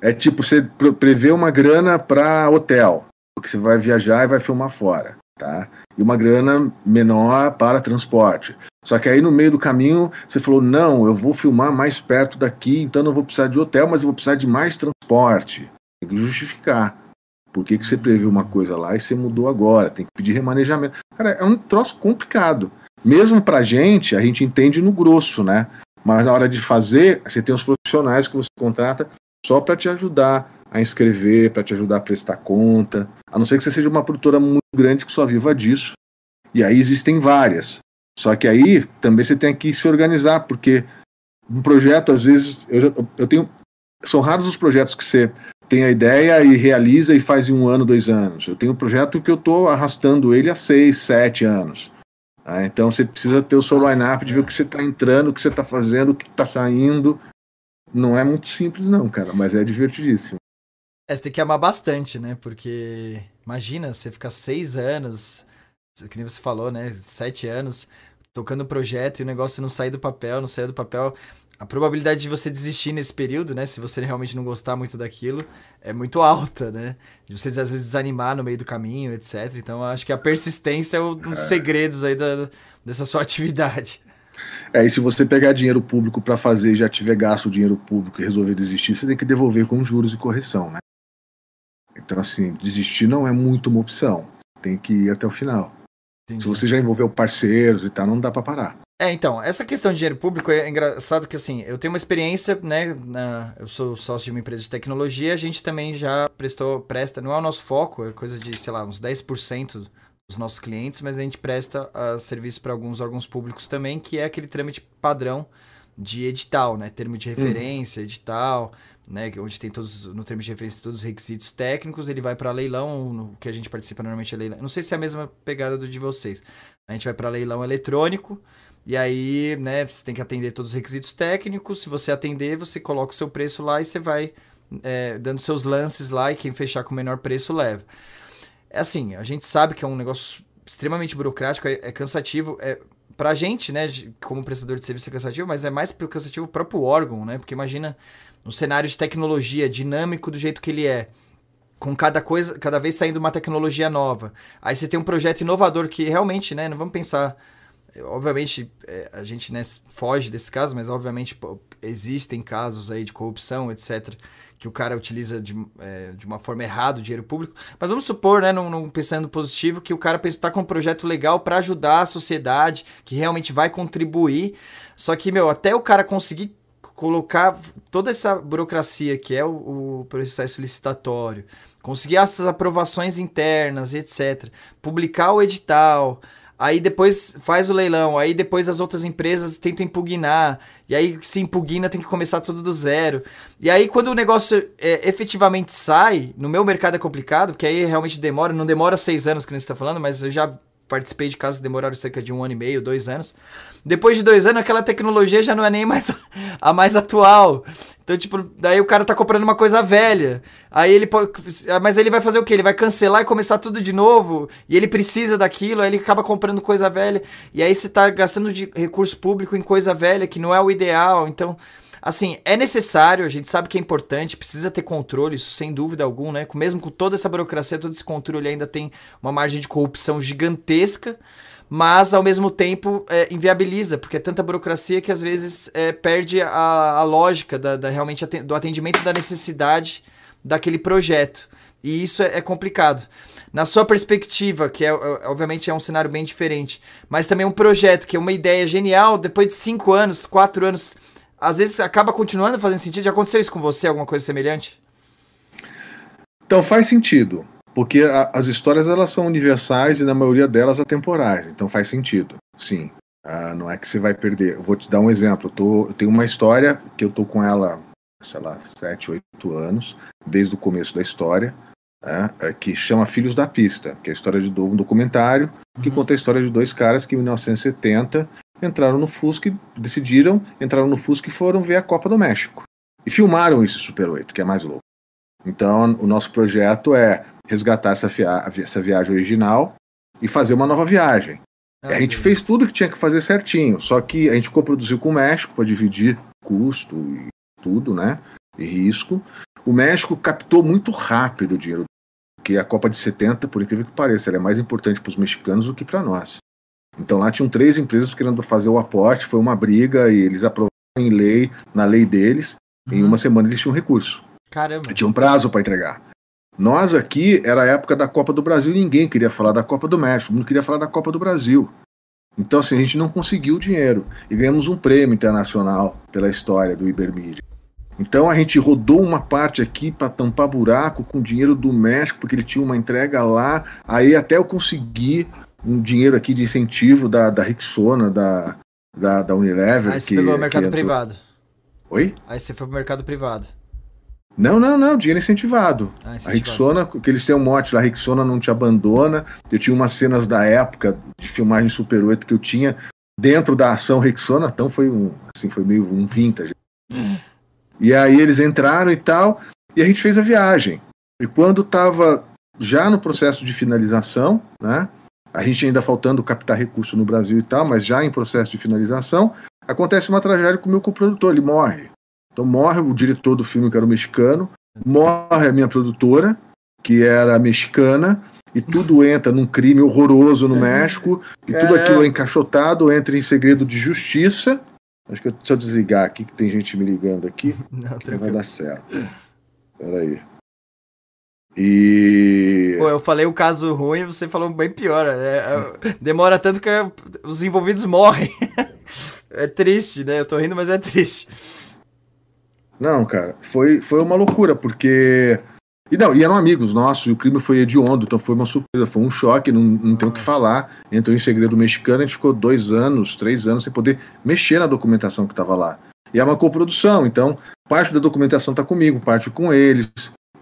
É tipo, você prevê uma grana para hotel, porque você vai viajar e vai filmar fora, tá? E uma grana menor para transporte. Só que aí no meio do caminho você falou: não, eu vou filmar mais perto daqui, então não vou precisar de hotel, mas eu vou precisar de mais transporte. Tem que justificar. Por que, que você previu uma coisa lá e você mudou agora? Tem que pedir remanejamento. Cara, é um troço complicado. Mesmo pra gente, a gente entende no grosso, né? Mas na hora de fazer, você tem os profissionais que você contrata só para te ajudar a inscrever, para te ajudar a prestar conta. A não ser que você seja uma produtora muito grande que só viva disso. E aí existem várias. Só que aí também você tem que se organizar, porque um projeto, às vezes, eu, eu tenho. São raros os projetos que você tem a ideia e realiza e faz em um ano, dois anos. Eu tenho um projeto que eu estou arrastando ele há seis, sete anos. Ah, então você precisa ter o seu line-up de ver o que você está entrando, o que você está fazendo, o que está saindo. Não é muito simples, não, cara, mas é divertidíssimo. É, você tem que amar bastante, né? Porque imagina, você ficar seis anos, que nem você falou, né? Sete anos, tocando o projeto e o negócio não sair do papel, não sair do papel. A probabilidade de você desistir nesse período, né? Se você realmente não gostar muito daquilo, é muito alta, né? De você às vezes desanimar no meio do caminho, etc. Então acho que a persistência é um dos é. segredos aí da, dessa sua atividade. É, e se você pegar dinheiro público para fazer e já tiver gasto o dinheiro público e resolver desistir, você tem que devolver com juros e correção, né? Então, assim, desistir não é muito uma opção. Tem que ir até o final. Entendi. Se você já envolveu parceiros e tal, não dá para parar. É, então, essa questão de dinheiro público é engraçado que, assim, eu tenho uma experiência, né, na, eu sou sócio de uma empresa de tecnologia, a gente também já prestou, presta, não é o nosso foco, é coisa de, sei lá, uns 10% os nossos clientes, mas a gente presta uh, serviço para alguns órgãos públicos também, que é aquele trâmite padrão de edital, né? Termo de referência, edital, né? Onde tem todos, no termo de referência, todos os requisitos técnicos, ele vai para leilão, no que a gente participa normalmente é leilão. Não sei se é a mesma pegada do de vocês. A gente vai para leilão eletrônico, e aí, né, você tem que atender todos os requisitos técnicos. Se você atender, você coloca o seu preço lá e você vai é, dando seus lances lá e quem fechar com o menor preço leva. É assim, a gente sabe que é um negócio extremamente burocrático, é, é cansativo. É, pra gente, né, como prestador de serviço é cansativo, mas é mais cansativo o próprio órgão, né? Porque imagina um cenário de tecnologia dinâmico do jeito que ele é com cada coisa, cada vez saindo uma tecnologia nova. Aí você tem um projeto inovador que realmente, né, não vamos pensar obviamente é, a gente né, foge desse caso, mas obviamente pô, existem casos aí de corrupção, etc que o cara utiliza de, é, de uma forma errada o dinheiro público. Mas vamos supor, né, num, num pensando positivo, que o cara está com um projeto legal para ajudar a sociedade, que realmente vai contribuir. Só que, meu, até o cara conseguir colocar toda essa burocracia que é o, o processo licitatório, conseguir essas aprovações internas, etc., publicar o edital, aí depois faz o leilão, aí depois as outras empresas tentam impugnar, e aí se impugna tem que começar tudo do zero. E aí quando o negócio é, efetivamente sai, no meu mercado é complicado, porque aí realmente demora, não demora seis anos que você está falando, mas eu já participei de casos que demoraram cerca de um ano e meio, dois anos. Depois de dois anos, aquela tecnologia já não é nem mais a mais atual. Então, tipo, daí o cara tá comprando uma coisa velha. Aí ele. Mas ele vai fazer o quê? Ele vai cancelar e começar tudo de novo. E ele precisa daquilo, aí ele acaba comprando coisa velha. E aí você tá gastando de recurso público em coisa velha, que não é o ideal. Então. Assim, é necessário, a gente sabe que é importante, precisa ter controle, isso sem dúvida alguma, né? Mesmo com toda essa burocracia, todo esse controle, ainda tem uma margem de corrupção gigantesca, mas ao mesmo tempo é, inviabiliza, porque é tanta burocracia que às vezes é, perde a, a lógica da, da, realmente do atendimento da necessidade daquele projeto. E isso é, é complicado. Na sua perspectiva, que é, é, obviamente é um cenário bem diferente, mas também um projeto que é uma ideia genial, depois de cinco anos, quatro anos às vezes acaba continuando fazendo sentido. Já aconteceu isso com você, alguma coisa semelhante? Então faz sentido, porque a, as histórias elas são universais e na maioria delas atemporais, então faz sentido, sim. Ah, não é que você vai perder. Eu vou te dar um exemplo. Eu, tô, eu tenho uma história que eu tô com ela, sei lá, sete, oito anos, desde o começo da história, né, é, que chama Filhos da Pista, que é a história de um documentário que uhum. conta a história de dois caras que em 1970 entraram no Fusca e decidiram, entraram no Fusca e foram ver a Copa do México. E filmaram isso Super 8, que é mais louco. Então, o nosso projeto é resgatar essa, via essa viagem original e fazer uma nova viagem. Ah, a gente fez tudo que tinha que fazer certinho, só que a gente coproduziu com o México para dividir custo e tudo, né? E risco. O México captou muito rápido o dinheiro, porque a Copa de 70, por incrível que pareça, é mais importante para os mexicanos do que para nós. Então lá tinham três empresas querendo fazer o aporte, foi uma briga e eles aprovaram em lei, na lei deles, uhum. em uma semana eles tinham recurso. Caramba. Tinha um prazo para entregar. Nós aqui, era a época da Copa do Brasil, ninguém queria falar da Copa do México, não queria falar da Copa do Brasil. Então, assim, a gente não conseguiu o dinheiro. E ganhamos um prêmio internacional pela história do Ibermídia. Então a gente rodou uma parte aqui para tampar buraco com dinheiro do México, porque ele tinha uma entrega lá. Aí até eu consegui um dinheiro aqui de incentivo da, da Rixona, da, da, da Unilever. Aí você que, pegou o mercado privado. Oi? Aí você foi pro mercado privado. Não, não, não, dinheiro incentivado. Ah, incentivado. A Rixona, que eles têm um mote lá, a Rixona não te abandona. Eu tinha umas cenas da época de filmagem Super 8 que eu tinha dentro da ação Rixona, então foi um, assim, foi meio um vintage. Hum. E aí eles entraram e tal, e a gente fez a viagem. E quando estava já no processo de finalização, né, a gente ainda faltando captar recurso no Brasil e tal, mas já em processo de finalização, acontece uma tragédia com o meu coprodutor, ele morre. Então morre o diretor do filme, que era o mexicano, morre a minha produtora, que era mexicana, e tudo entra num crime horroroso no México, e tudo aquilo é encaixotado, entra em segredo de justiça. Acho que eu, se eu desligar aqui, que tem gente me ligando aqui, não, não vai dar certo. Peraí. E. Pô, eu falei o caso ruim você falou bem pior. Né? É, demora tanto que os envolvidos morrem. é triste, né? Eu tô rindo, mas é triste. Não, cara, foi, foi uma loucura, porque E não, e eram amigos nossos, e o crime foi hediondo, então foi uma surpresa, foi um choque, não, não tem o que falar. Entrou em segredo mexicano, a gente ficou dois anos, três anos sem poder mexer na documentação que estava lá. E é uma coprodução, então parte da documentação está comigo, parte com eles,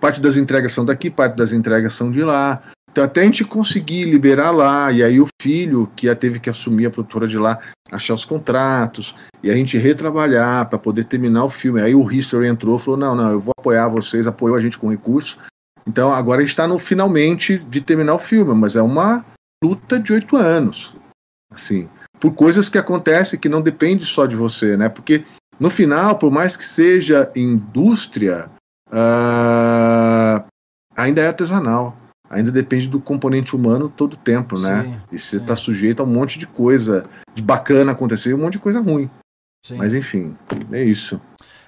parte das entregas são daqui, parte das entregas são de lá. Então, até a gente conseguir liberar lá, e aí o filho, que teve que assumir a produtora de lá, achar os contratos, e a gente retrabalhar para poder terminar o filme. Aí o History entrou falou: não, não, eu vou apoiar vocês, apoiou a gente com recursos. Então agora a gente está no finalmente de terminar o filme, mas é uma luta de oito anos. Assim, por coisas que acontecem que não depende só de você, né? Porque no final, por mais que seja indústria, uh, ainda é artesanal ainda depende do componente humano todo o tempo, né? Sim, e você está sujeito a um monte de coisa de bacana acontecer e um monte de coisa ruim. Sim. Mas enfim, é isso.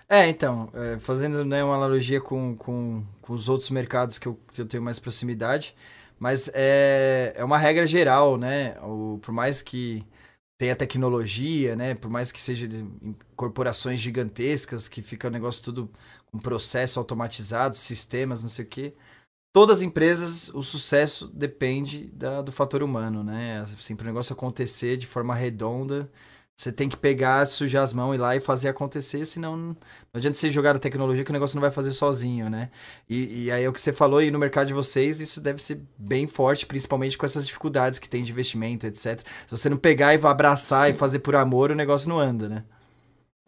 É, então, é, fazendo né, uma analogia com, com, com, os outros mercados que eu, que eu tenho mais proximidade, mas é, é uma regra geral, né? O, por mais que tenha tecnologia, né? Por mais que seja de, corporações gigantescas, que fica o negócio tudo com processo automatizado, sistemas, não sei o quê todas as empresas, o sucesso depende da, do fator humano, né? Assim, para o negócio acontecer de forma redonda, você tem que pegar, sujar as mãos e ir lá e fazer acontecer, senão não adianta você jogar a tecnologia que o negócio não vai fazer sozinho, né? E, e aí é o que você falou aí no mercado de vocês, isso deve ser bem forte, principalmente com essas dificuldades que tem de investimento, etc. Se você não pegar e abraçar Sim. e fazer por amor, o negócio não anda, né?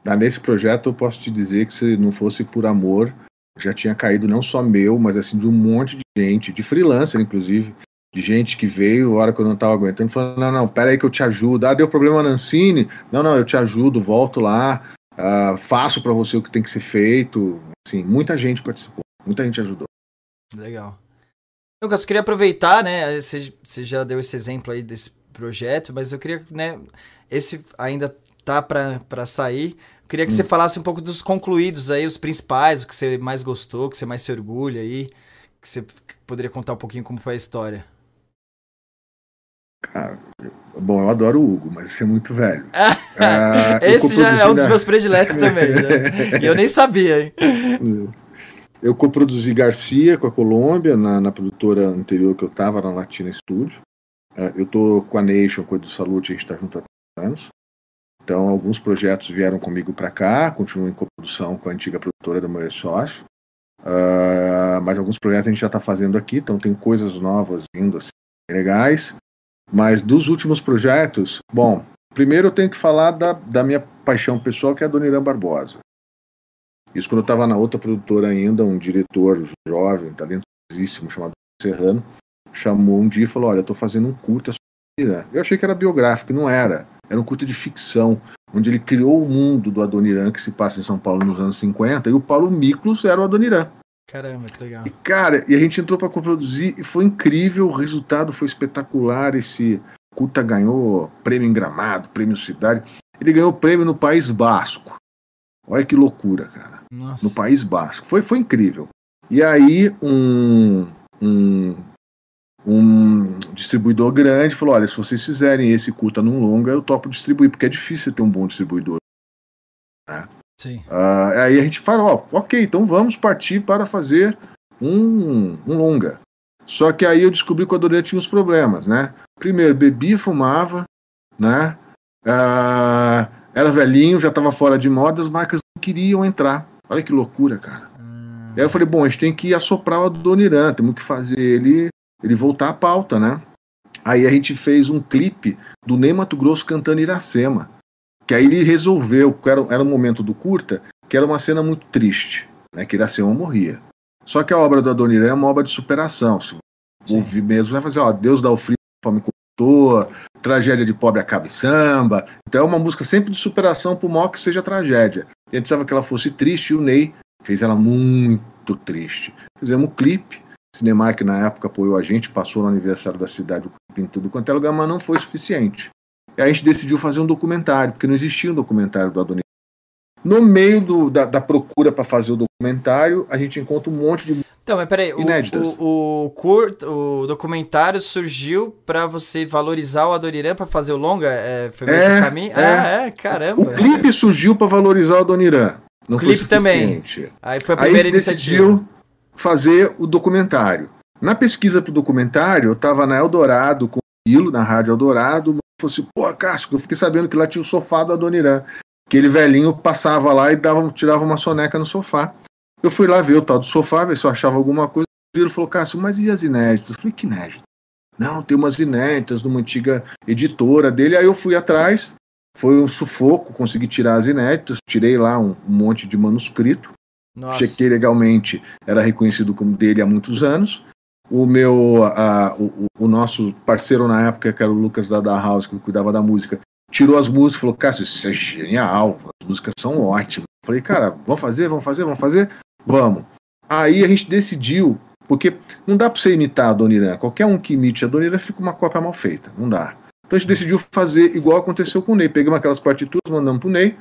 Ah, nesse projeto eu posso te dizer que se não fosse por amor, já tinha caído não só meu, mas assim de um monte de gente, de freelancer inclusive, de gente que veio, hora que eu não estava aguentando, falando, não, não, pera aí que eu te ajudo. Ah, deu problema na Ancine? Não, não, eu te ajudo, volto lá, uh, faço para você o que tem que ser feito. Assim, muita gente participou, muita gente ajudou. Legal. Lucas, queria aproveitar, né, você já deu esse exemplo aí desse projeto, mas eu queria, né, esse ainda tá para sair, Queria que hum. você falasse um pouco dos concluídos aí, os principais, o que você mais gostou, o que você mais se orgulha aí, que você poderia contar um pouquinho como foi a história. Cara, bom, eu adoro o Hugo, mas esse é muito velho. Ah, esse já é um dos meus prediletos também, né? E eu nem sabia, hein? Eu coproduzi Garcia com a Colômbia, na, na produtora anterior que eu tava, na Latina Studio. Uh, eu tô com a Nation, com a do Salute, a gente tá junto há anos. Então, alguns projetos vieram comigo para cá, continuo em coprodução com a antiga produtora do meu sócio. Uh, mas alguns projetos a gente já está fazendo aqui, então tem coisas novas vindo assim, legais. Mas dos últimos projetos, bom, primeiro eu tenho que falar da, da minha paixão pessoal, que é a Dona Irã Barbosa. Isso quando eu estava na outra produtora ainda, um diretor jovem, talentosíssimo, chamado Serrano, chamou um dia e falou: Olha, eu estou fazendo um curta sobre Irã. Eu achei que era biográfico, não era. Era um curta de ficção, onde ele criou o mundo do Adoniran que se passa em São Paulo nos anos 50, e o Paulo Miklos era o Adoniran. Caramba, que legal. E, cara, e a gente entrou para produzir e foi incrível, o resultado foi espetacular. Esse curta ganhou prêmio em Gramado, prêmio Cidade. Ele ganhou prêmio no País Basco. Olha que loucura, cara. Nossa. No País Basco. Foi, foi incrível. E aí, um, um um distribuidor grande falou: olha, se vocês fizerem esse curta num longa, eu topo distribuir, porque é difícil ter um bom distribuidor. Né? Sim. Uh, aí a gente falou: ó, ok, então vamos partir para fazer um, um longa. Só que aí eu descobri que o Adorê tinha uns problemas, né? Primeiro, bebia e fumava, né? Uh, era velhinho, já estava fora de moda, as marcas não queriam entrar. Olha que loucura, cara. Hum. Aí eu falei, bom, a gente tem que assoprar o Adoniran, temos que fazer ele ele voltar à pauta, né? Aí a gente fez um clipe do Ney Mato Grosso cantando Iracema. Que aí ele resolveu, era, era um momento do curta, que era uma cena muito triste, né? Que Iracema morria. Só que a obra do Adonirã é uma obra de superação. Se ouvir mesmo, vai fazer, ó, Deus dá o frio, fome cultua, tragédia de pobre acaba em samba. Então é uma música sempre de superação, por maior que seja tragédia. E a gente precisava que ela fosse triste, e o Ney fez ela muito triste. Fizemos um clipe, Cinemark na época apoiou a gente, passou no aniversário da cidade em tudo quanto é lugar, mas não foi suficiente. E a gente decidiu fazer um documentário, porque não existia um documentário do Adoniran. No meio do, da, da, procura para fazer o documentário, a gente encontra um monte de então, mas peraí, inéditas. O, o, o, curto, o documentário surgiu para você valorizar o Adoniran para fazer o longa? É, foi meio é, caminho? É. Ah, é, caramba. O clipe surgiu para valorizar o Adoniran. Não o clipe também. Aí foi a primeira iniciativa. Decidiu, fazer o documentário. Na pesquisa para o documentário, eu estava na Eldorado com o Quilo, na Rádio Eldorado, falou assim, pô, Cássio, eu fiquei sabendo que lá tinha o sofá do Adoniran. Aquele velhinho passava lá e dava, tirava uma soneca no sofá. Eu fui lá ver o tal do sofá, ver se eu achava alguma coisa. Ele falou, Cássio, mas e as inéditas? Eu falei, que inédita? Não, tem umas inéditas de uma antiga editora dele. Aí eu fui atrás, foi um sufoco, consegui tirar as inéditas, tirei lá um, um monte de manuscrito. Nossa. Chequei legalmente, era reconhecido como dele há muitos anos. O meu, a, o, o, nosso parceiro na época, que era o Lucas da Da House, que cuidava da música, tirou as músicas, falou: Cássio, isso é genial, as músicas são ótimas. Falei, cara, vamos fazer, vamos fazer, vamos fazer? Vamos. Aí a gente decidiu, porque não dá para você imitar a Dona. Qualquer um que imite a Dona fica uma cópia mal feita, não dá. Então a gente decidiu fazer igual aconteceu com o Ney. Pegamos aquelas partituras, mandamos pro Ney,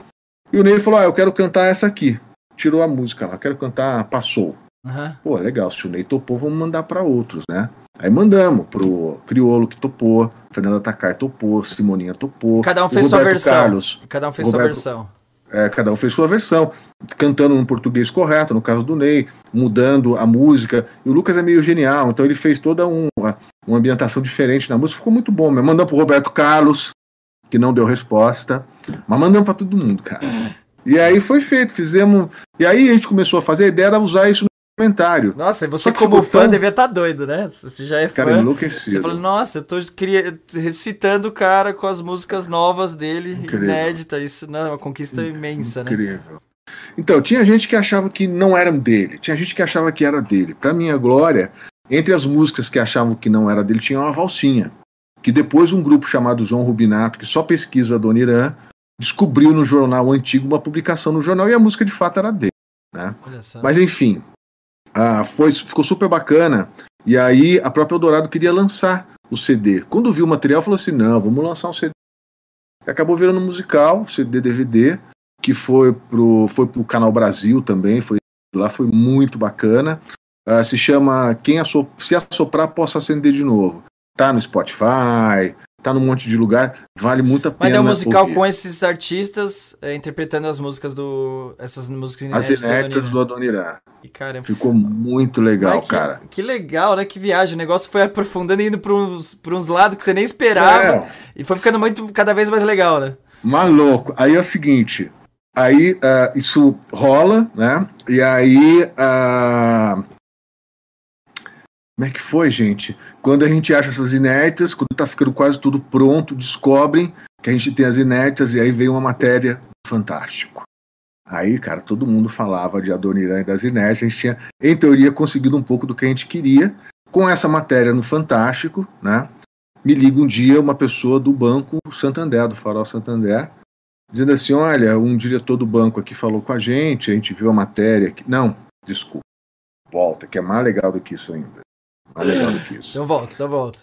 e o Ney falou: Ah, eu quero cantar essa aqui. Tirou a música lá, quero cantar Passou. Uhum. Pô, legal, se o Ney topou, vamos mandar para outros, né? Aí mandamos pro Criolo que topou, Fernanda Takai topou, Simoninha topou. Cada um fez sua versão. Carlos, Cada um fez Roberto, sua versão. É, cada um fez sua versão, cantando no português correto, no caso do Ney, mudando a música. E o Lucas é meio genial, então ele fez toda um, uma, uma ambientação diferente na música, ficou muito bom. Mandamos pro Roberto Carlos, que não deu resposta, mas mandamos para todo mundo, cara. E aí foi feito, fizemos. E aí a gente começou a fazer, a ideia era usar isso comentário. Nossa, você como fã tão... devia estar tá doido, né? Você já é cara, fã. Enlouquecido. Você falou, nossa, eu tô cria... recitando o cara com as músicas novas dele, Incrível. inédita. Isso não, é uma conquista imensa, Incrível. né? Incrível. Então, tinha gente que achava que não eram dele, tinha gente que achava que era dele. Para minha glória, entre as músicas que achavam que não era dele, tinha uma valsinha. Que depois um grupo chamado João Rubinato, que só pesquisa a Dona Irã, descobriu no jornal antigo uma publicação no jornal e a música de fato era dele. Né? Mas enfim, ah, foi, ficou super bacana. E aí a própria Eldorado queria lançar o CD. Quando viu o material, falou assim: não, vamos lançar um CD. E acabou virando um musical, CD DVD, que foi pro, foi pro Canal Brasil também, foi lá foi muito bacana. Uh, se chama Quem Assop Se Assoprar Possa Acender de Novo. Tá no Spotify, tá num monte de lugar, vale muito a pena. Mas é um musical ouvir. com esses artistas é, interpretando as músicas do. essas músicas inéditas. As inéditas do Adonirã. E, cara, Ficou muito legal, que, cara. Que legal, né? Que viagem. O negócio foi aprofundando e indo pra uns, pra uns lados que você nem esperava. É. E foi ficando muito, cada vez mais legal, né? Maluco. Aí é o seguinte. Aí uh, isso rola, né? E aí. Uh, como é que foi, gente? Quando a gente acha essas inéditas, quando tá ficando quase tudo pronto, descobrem que a gente tem as inéditas e aí vem uma matéria fantástico. Aí, cara, todo mundo falava de Adoniran e das inéditas. A gente tinha, em teoria, conseguido um pouco do que a gente queria. Com essa matéria no Fantástico, né? Me liga um dia uma pessoa do Banco Santander, do Farol Santander, dizendo assim: olha, um diretor do banco aqui falou com a gente, a gente viu a matéria. Aqui. Não, desculpa. Volta, que é mais legal do que isso ainda. Mais legal do que isso. Então volta, então volta.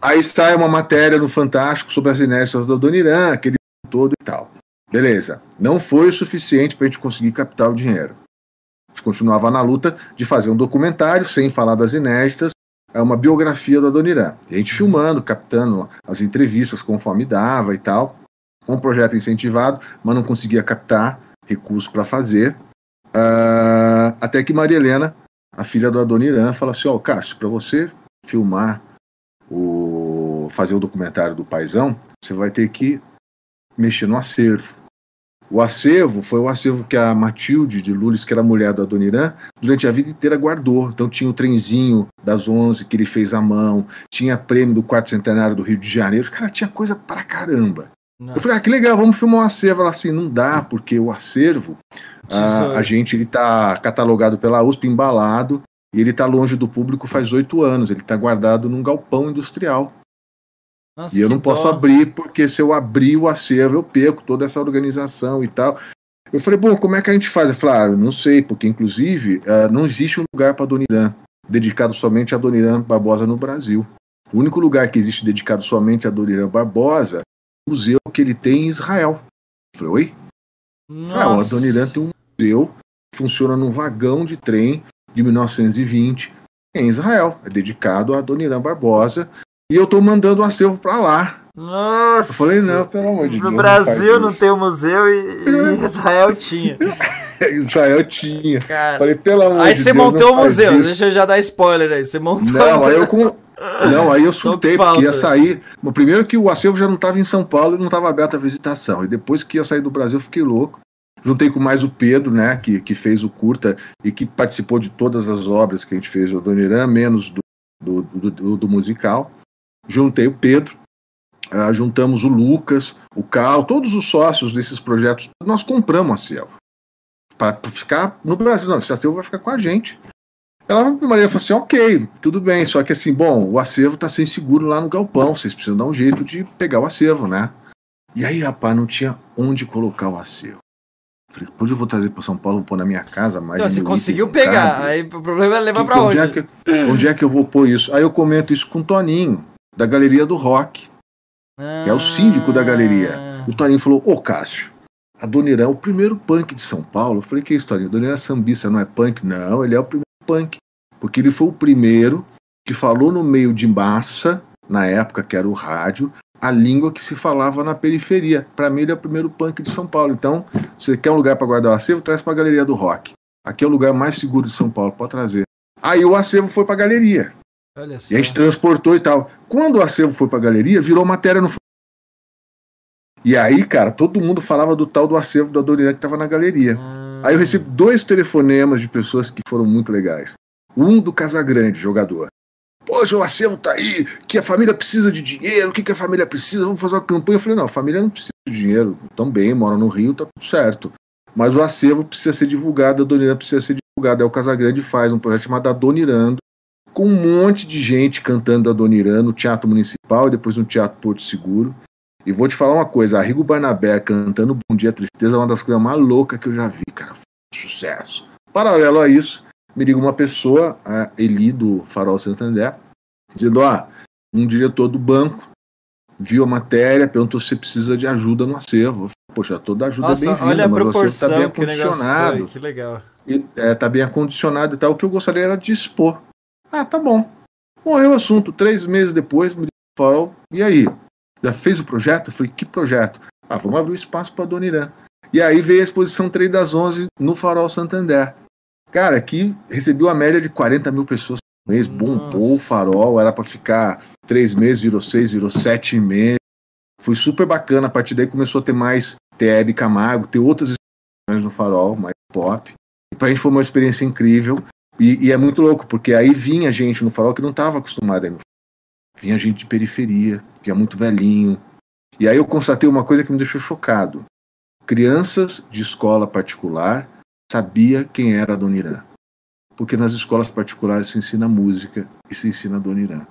Aí sai uma matéria no Fantástico sobre as inércias do Adoniran, aquele todo e tal. Beleza. Não foi o suficiente para a gente conseguir captar o dinheiro. A gente continuava na luta de fazer um documentário, sem falar das inéditas, é uma biografia do Adoniran. A gente filmando, captando as entrevistas conforme dava e tal. Um projeto incentivado, mas não conseguia captar recursos para fazer. Uh, até que Maria Helena a filha do Adoniran fala assim: Ó, oh, Cássio, para você filmar o. fazer o documentário do Paizão, você vai ter que mexer no acervo. O acervo foi o acervo que a Matilde de Lulis, que era mulher do Adoniran, durante a vida inteira guardou. Então tinha o trenzinho das 11 que ele fez à mão, tinha prêmio do quarto centenário do Rio de Janeiro. Cara, tinha coisa pra caramba. Nossa. Eu falei, ah, que legal, vamos filmar um acervo. Ela assim, não dá, porque o acervo a, a, gente ele está catalogado pela USP, embalado, e ele está longe do público faz oito anos. Ele está guardado num galpão industrial. Nossa, e eu não dó. posso abrir, porque se eu abrir o acervo, eu perco toda essa organização e tal. Eu falei, bom, como é que a gente faz? Eu falei, ah, eu não sei, porque inclusive uh, não existe um lugar para Doniran dedicado somente a Doniran Barbosa no Brasil. O único lugar que existe dedicado somente a Doniran Barbosa é o museu que ele tem em Israel. Eu falei, oi? Nossa. Ah, o Adoniran tem um museu, funciona num vagão de trem de 1920 em Israel. É dedicado a Adoniran Barbosa. E eu tô mandando o um acervo para lá. Nossa! Eu falei, não, pelo amor de no Deus. No Brasil não, não tem o um museu e, e Israel tinha. Israel tinha. Cara, Falei, pelo amor aí de você Deus, montou não o faz museu. isso. Deixa eu já dar spoiler aí. Você montou. Não, aí eu com... Não, aí eu surtei, porque ia sair. Bom, primeiro que o acervo já não estava em São Paulo e não estava aberto a visitação. E depois que ia sair do Brasil, eu fiquei louco. Juntei com mais o Pedro, né, que, que fez o curta e que participou de todas as obras que a gente fez do Adoniran, menos do, do, do, do- do musical. Juntei o Pedro, ah, juntamos o Lucas, o Cal, todos os sócios desses projetos. Nós compramos o acervo. Para ficar no Brasil. Não, esse acervo vai ficar com a gente. Ela, Maria falou assim: ok, tudo bem, só que assim, bom, o acervo tá sem seguro lá no galpão, vocês precisam dar um jeito de pegar o acervo, né? E aí, rapaz, não tinha onde colocar o acervo. Falei, depois eu vou trazer para São Paulo, pôr na minha casa, mas. Então, você conseguiu pegar. Aí o problema é levar pra onde? Onde é, que, onde é que eu vou pôr isso? Aí eu comento isso com o Toninho, da Galeria do Rock. que é o síndico da galeria. Ah. O Toninho falou: Ô Cássio, a Dona Irã é o primeiro punk de São Paulo. Eu falei: Que isso, Toninho? A Dona Irã é sambista, não é punk? Não, ele é o primeiro punk. Porque ele foi o primeiro que falou no meio de massa, na época que era o rádio, a língua que se falava na periferia. Para mim, ele é o primeiro punk de São Paulo. Então, se você quer um lugar para guardar o acervo, traz para a Galeria do Rock. Aqui é o lugar mais seguro de São Paulo, pode trazer. Aí o acervo foi para a galeria. Olha só. E a gente transportou e tal. Quando o acervo foi pra galeria, virou matéria no. E aí, cara, todo mundo falava do tal do acervo da Dorian que tava na galeria. Ah. Aí eu recebi dois telefonemas de pessoas que foram muito legais. Um do Casagrande, jogador. Poxa, o acervo tá aí, que a família precisa de dinheiro, o que, que a família precisa? Vamos fazer uma campanha. Eu falei, não, a família não precisa de dinheiro, tão bem, mora no Rio, tá tudo certo. Mas o acervo precisa ser divulgado, a Dona precisa ser divulgada. Aí o Casagrande faz um projeto chamado Adonirando, com um monte de gente cantando Adoniran no Teatro Municipal e depois no Teatro Porto Seguro. E vou te falar uma coisa, a Rigo Barnabé cantando Bom Dia Tristeza é uma das coisas mais loucas que eu já vi, cara. Sucesso. Paralelo a isso, me liga uma pessoa, a Eli do Farol Santander, dizendo: ó, um diretor do banco viu a matéria, perguntou se você precisa de ajuda no acervo. Falei, Poxa, toda ajuda é Nossa, bem-vinda, olha a acervo proporção tá bem que acondicionado foi. Que legal. e é, tá bem acondicionado e tal. O que eu gostaria era de expor. Ah, tá bom. Morreu o assunto. Três meses depois, me falou, e aí? Já fez o projeto? Eu falei, que projeto? Ah, vamos abrir o espaço para Dona Irã. E aí veio a exposição 3 das 11 no Farol Santander. Cara, aqui recebeu a média de 40 mil pessoas por mês, bombou o farol, era para ficar três meses, virou seis, virou sete meses. Foi super bacana. A partir daí começou a ter mais TB Camargo, ter outras exposições no farol, mais pop. E pra gente foi uma experiência incrível. E, e é muito louco, porque aí vinha gente no farol que não estava acostumada a ir no farol. Vinha gente de periferia, que é muito velhinho. E aí eu constatei uma coisa que me deixou chocado. Crianças de escola particular sabia quem era a Dona Irã. Porque nas escolas particulares se ensina música e se ensina a Dona Irã.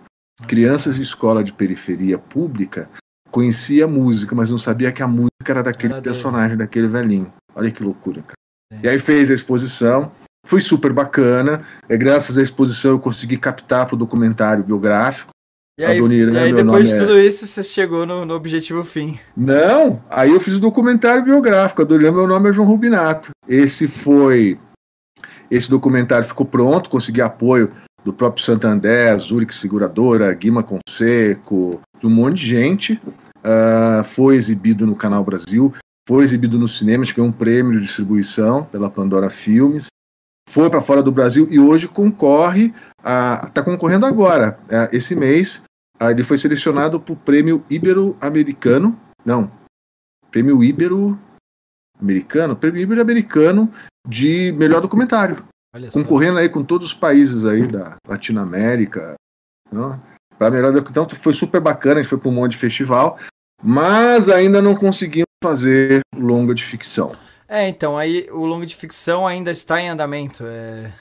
Crianças de escola de periferia pública conhecia a música, mas não sabia que a música era daquele Era personagem, daquele velhinho. Olha que loucura, cara. E aí fez a exposição, foi super bacana. É, graças à exposição eu consegui captar para o documentário biográfico. E aí, Adoniran, e aí depois de é- tudo isso, você chegou no, no objetivo fim. Não, aí eu fiz o documentário biográfico. A Dorian, meu nome é João Rubinato. Esse foi. Esse documentário ficou pronto, consegui apoio do próprio Santander, Zurich Seguradora, Guima Conseco, de um monte de gente. Ah, foi exibido no Canal Brasil, foi exibido no cinema, acho que ganhou um prêmio de distribuição pela Pandora Filmes. Foi para fora do Brasil e hoje concorre, está concorrendo agora, eh, esse mês. Ah, ele foi selecionado para o prêmio Ibero-Americano, não, prêmio Ibero-Americano, prêmio Ibero-Americano de melhor documentário Olha só. concorrendo aí com todos os países aí da Latinoamérica. Para melhor então foi super bacana, a gente foi para um monte de festival, mas ainda não conseguimos fazer longa de ficção. É, então, aí o longo de ficção ainda está em andamento. É...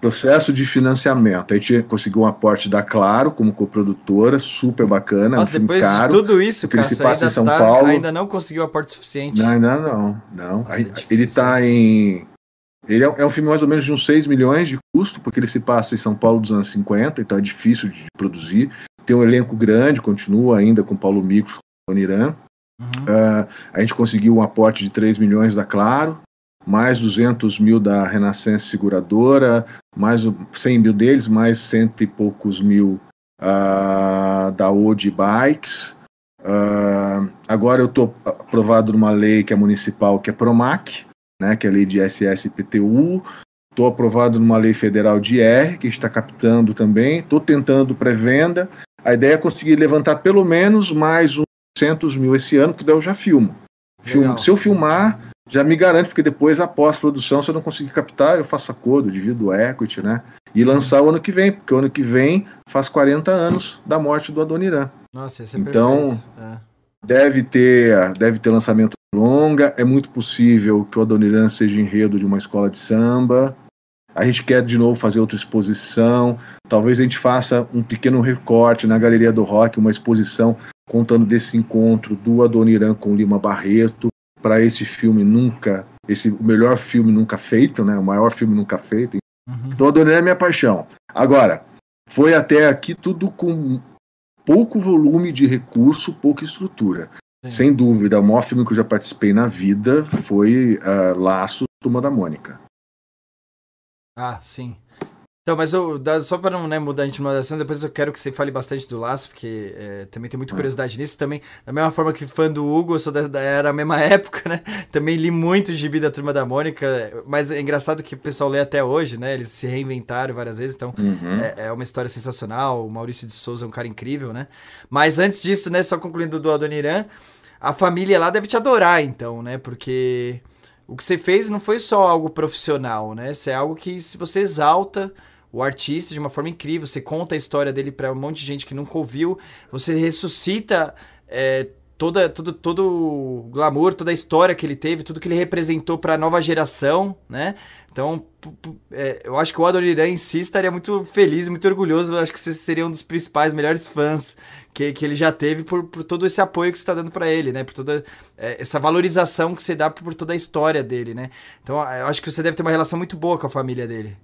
Processo de financiamento. A gente conseguiu um aporte da Claro como coprodutora, super bacana, Nossa, um filme depois caro. de tudo isso, cara, se passa ainda, em São tá- Paulo. ainda não conseguiu aporte suficiente. Não, ainda não, não. Nossa, é ele tá em. Ele é, é um filme mais ou menos de uns 6 milhões de custo, porque ele se passa em São Paulo dos anos 50, então é difícil de produzir. Tem um elenco grande, continua ainda com Paulo Micos, com o Irã. Uhum. Ah, a gente conseguiu um aporte de 3 milhões da Claro, mais 200 mil da Renascença Seguradora, mais o- 100 mil deles, mais cento e poucos mil ah, da Odi Bikes. Ah, agora eu estou aprovado numa lei que é municipal, que é Promac, né, que é a lei de SSPTU. Estou aprovado numa lei federal de R, que está captando também. Estou tentando pré-venda. A ideia é conseguir levantar pelo menos mais uns 200 mil esse ano, que daí eu já filmo. filmo. Se eu filmar, já me garante, porque depois, após produção, se eu não conseguir captar, eu faço acordo, divido o equity, né? E lançar o ano que vem, porque o ano que vem faz 40 anos da morte do Adoniran. Nossa, esse é então, é. deve ter deve ter lançamento longa, é muito possível que o Adoniran seja enredo de uma escola de samba. A gente quer de novo fazer outra exposição. Talvez a gente faça um pequeno recorte na Galeria do Rock, uma exposição contando desse encontro do Adoniran com Lima Barreto para esse filme nunca, esse o melhor filme nunca feito, né? O maior filme nunca feito. Uhum. Então Adoniran é minha paixão. Agora, foi até aqui tudo com pouco volume de recurso, pouca estrutura. Sim. Sem dúvida, o maior filme que eu já participei na vida foi uh, Laço, Turma da Mônica. Ah, sim. Então, mas eu, só para não né, mudar a intimação, depois eu quero que você fale bastante do Laço, porque é, também tem muita curiosidade nisso. Também, da mesma forma que fã do Hugo, eu sou da, da era a mesma época, né? Também li muito o gibi da Turma da Mônica, mas é engraçado que o pessoal lê até hoje, né? Eles se reinventaram várias vezes, então uhum. é, é, uma história sensacional. O Maurício de Souza é um cara incrível, né? Mas antes disso, né, só concluindo do Adoniran, a família lá deve te adorar, então, né? Porque o que você fez não foi só algo profissional, né? Isso é algo que se você exalta o artista de uma forma incrível, você conta a história dele para um monte de gente que nunca ouviu, você ressuscita é, toda, todo, todo o glamour, toda a história que ele teve, tudo que ele representou para a nova geração, né? Então, é, eu acho que o Adoniran em si estaria muito feliz, muito orgulhoso. Eu acho que você seria um dos principais, melhores fãs que, que ele já teve por, por todo esse apoio que você está dando para ele, né? Por toda é, essa valorização que você dá por, por toda a história dele, né? Então, eu acho que você deve ter uma relação muito boa com a família dele.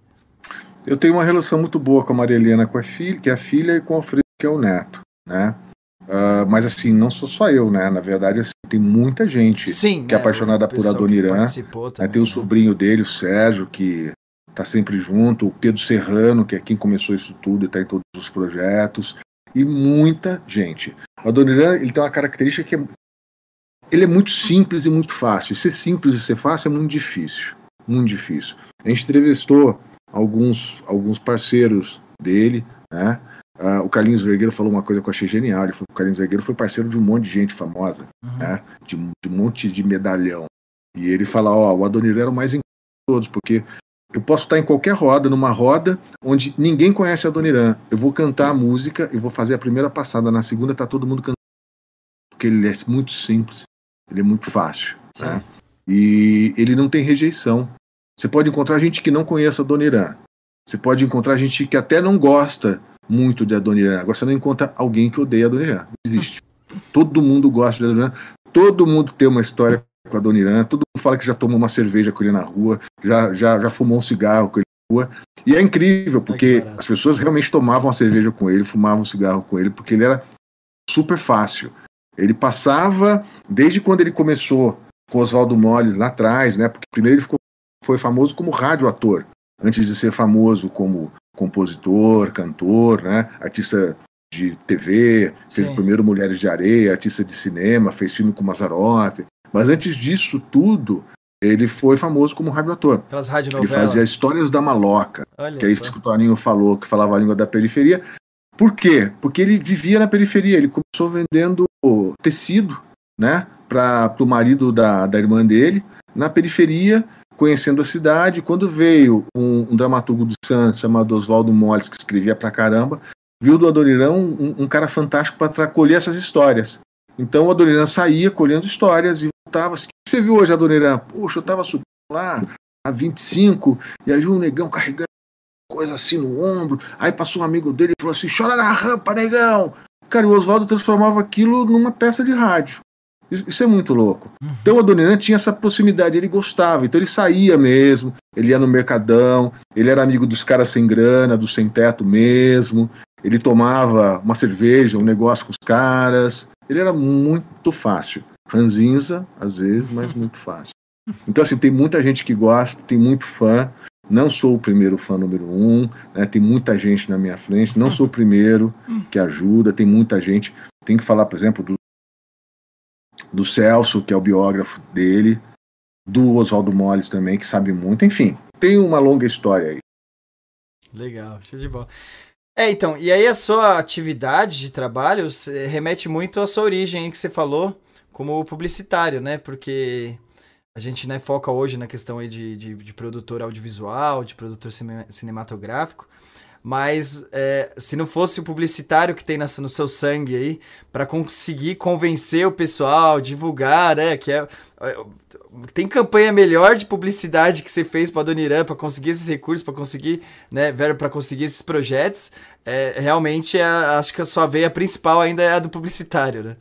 Eu tenho uma relação muito boa com a Maria Helena, com a filha, que é a filha, e com o Alfredo, que é o neto, né? Uh, mas assim, não sou só eu, né? Na verdade, assim, tem muita gente Sim, que é, é apaixonada por Adoniran. Né? Tem o sobrinho dele, o Sérgio, que tá sempre junto, o Pedro Serrano, que é quem começou isso tudo e tá em todos os projetos, e muita gente. O Adoniran, ele tem uma característica que é, ele é muito simples e muito fácil. E ser simples e ser fácil é muito difícil, muito difícil. A gente entrevistou alguns, alguns parceiros dele, né? Uh, o Carlinhos Vergueiro falou uma coisa que eu achei genial. Ele falou, o Carlinhos Vergueiro foi parceiro de um monte de gente famosa, uhum. né? De, de, um monte de medalhão. E ele fala, ó, o Adoniran era o mais de todos, porque eu posso estar em qualquer roda, numa roda onde ninguém conhece Adoniran. Eu vou cantar a música e vou fazer a primeira passada. Na segunda tá todo mundo cantando. Porque ele é muito simples, ele é muito fácil. Né? E ele não tem rejeição. Você pode encontrar gente que não conhece Adoniran. Você pode encontrar gente que até não gosta muito de Adoniran. Agora você não encontra alguém que odeia Adoniran. Não existe. Todo mundo gosta de Adoniran. Todo mundo tem uma história com Adoniran. Todo mundo fala que já tomou uma cerveja com ele na rua, já, já, já fumou um cigarro com ele na rua. E é incrível, porque as pessoas realmente tomavam a cerveja com ele, fumavam um cigarro com ele, porque ele era super fácil. Ele passava, desde quando ele começou com Oswaldo Molles lá atrás, né? Porque primeiro ele ficou foi famoso como radioator, antes de ser famoso como compositor, cantor, né? artista de TV, fez Sim. o primeiro Mulheres de Areia, artista de cinema, fez filme com Mazzaropi. Mas antes disso tudo, ele foi famoso como radioator. Aquelas Ele fazia Histórias da Maloca, Olha que é isso que o Toninho falou, que falava a língua da periferia. Por quê? Porque ele vivia na periferia. Ele começou vendendo tecido, né, para o marido da, da irmã dele, na periferia, conhecendo a cidade. Quando veio um, um dramaturgo do Santos chamado Oswaldo Molles, que escrevia pra caramba, viu do Adorirão um, um cara fantástico para colher essas histórias. Então o Adorirão saía colhendo histórias e voltava assim. O que você viu hoje, Adorirão? Poxa, eu tava subindo lá a 25 e aí um negão carregando coisa assim no ombro. Aí passou um amigo dele e falou assim: chora na rampa, negão. Cara, o Oswaldo transformava aquilo numa peça de rádio. Isso é muito louco. Uhum. Então o Adoniran tinha essa proximidade, ele gostava, então ele saía mesmo, ele ia no mercadão, ele era amigo dos caras sem grana, do sem teto mesmo, ele tomava uma cerveja, um negócio com os caras, ele era muito fácil. Ranzinza, às vezes, mas muito fácil. Então, assim, tem muita gente que gosta, tem muito fã. Não sou o primeiro fã número um, né? tem muita gente na minha frente. Não sou o primeiro que ajuda, tem muita gente. Tem que falar, por exemplo, do do Celso, que é o biógrafo dele, do Oswaldo Molles também, que sabe muito. Enfim, tem uma longa história aí. Legal, show de bola. É, então, e aí a sua atividade de trabalho remete muito à sua origem que você falou como publicitário, né? Porque a gente né, foca hoje na questão aí de, de, de produtor audiovisual, de produtor cinematográfico. Mas é, se não fosse o publicitário que tem no seu sangue aí, para conseguir convencer o pessoal, divulgar, né? Que é, é tem campanha melhor de publicidade que você fez para Dona para conseguir esses recursos, para conseguir, né, para conseguir esses projetos. É, realmente, é, acho que a sua veia principal ainda é a do publicitário, né?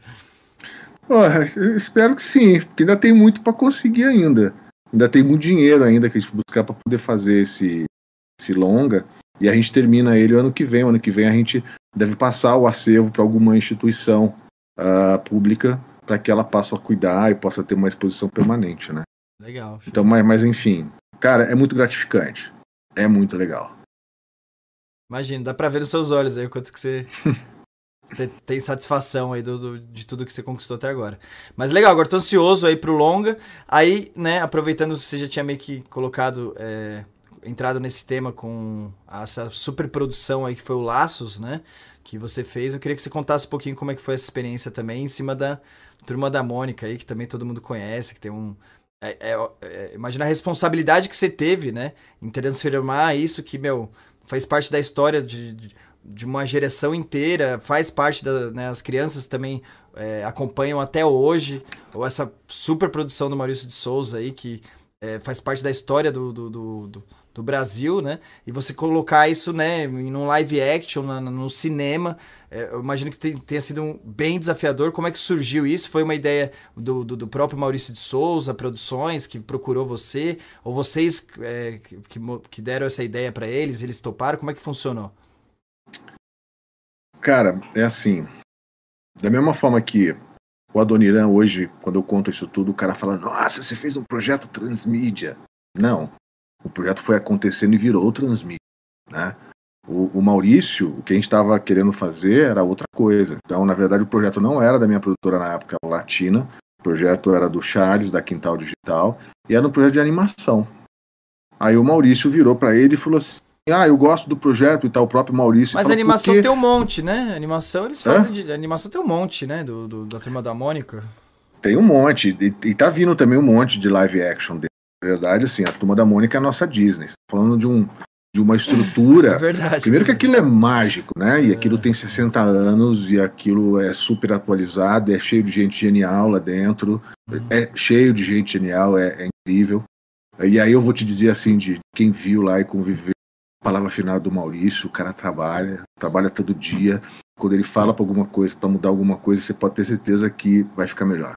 espero que sim, porque ainda tem muito para conseguir ainda. Ainda tem muito dinheiro ainda que a gente buscar para poder fazer esse, esse longa. E a gente termina ele o ano que vem. O ano que vem a gente deve passar o acervo para alguma instituição uh, pública para que ela passe a cuidar e possa ter uma exposição permanente, né? Legal. Então, mas, mas enfim, cara, é muito gratificante. É muito legal. Imagina, dá para ver nos seus olhos aí o quanto que você tem, tem, satisfação aí do, do, de tudo que você conquistou até agora. Mas legal, agora tô ansioso aí pro longa. Aí, né, aproveitando que você já tinha meio que colocado é, entrado nesse tema com essa super produção aí que foi o Laços, né? Que você fez. Eu queria que você contasse um pouquinho como é que foi essa experiência também em cima da Turma da Mônica aí, que também todo mundo conhece, que tem um. É, é, é, imagina a responsabilidade que você teve, né? Em transformar isso que, meu, faz parte da história de, de, uma geração inteira, faz parte das né, as crianças também é, acompanham até hoje, ou essa super produção do Maurício de Souza aí, que é, faz parte da história do, do, do, do do Brasil, né? E você colocar isso, né, em um live action, no, no cinema, é, eu imagino que tenha sido um, bem desafiador. Como é que surgiu isso? Foi uma ideia do, do, do próprio Maurício de Souza, Produções, que procurou você? Ou vocês é, que, que deram essa ideia para eles, eles toparam? Como é que funcionou? Cara, é assim. Da mesma forma que o Adoniran hoje, quando eu conto isso tudo, o cara fala: Nossa, você fez um projeto transmídia. Não, o projeto foi acontecendo e virou transmídia, né? O, o, Maurício, o que a gente estava querendo fazer era outra coisa. Então, na verdade, o projeto não era da minha produtora na época, Latina. O projeto era do Charles, da Quintal Digital, e era um projeto de animação. Aí o Maurício virou para ele e falou assim: Ah, eu gosto do projeto e tal, o próprio Maurício. Mas falou, animação tem um monte, né? Animação eles fazem. De... Animação tem um monte, né? Do, do, da turma da Mônica. Tem um monte. E, e tá vindo também um monte de live action dele verdade, assim, a Turma da Mônica é a nossa Disney. Tá falando de, um, de uma estrutura. É verdade. Primeiro que aquilo é mágico, né? E aquilo é. tem 60 anos e aquilo é super atualizado, é cheio de gente genial lá dentro. Uhum. É cheio de gente genial, é, é, incrível. E aí eu vou te dizer assim, de quem viu lá e conviveu, palavra final do Maurício, o cara trabalha, trabalha todo dia. Quando ele fala para alguma coisa, para mudar alguma coisa, você pode ter certeza que vai ficar melhor.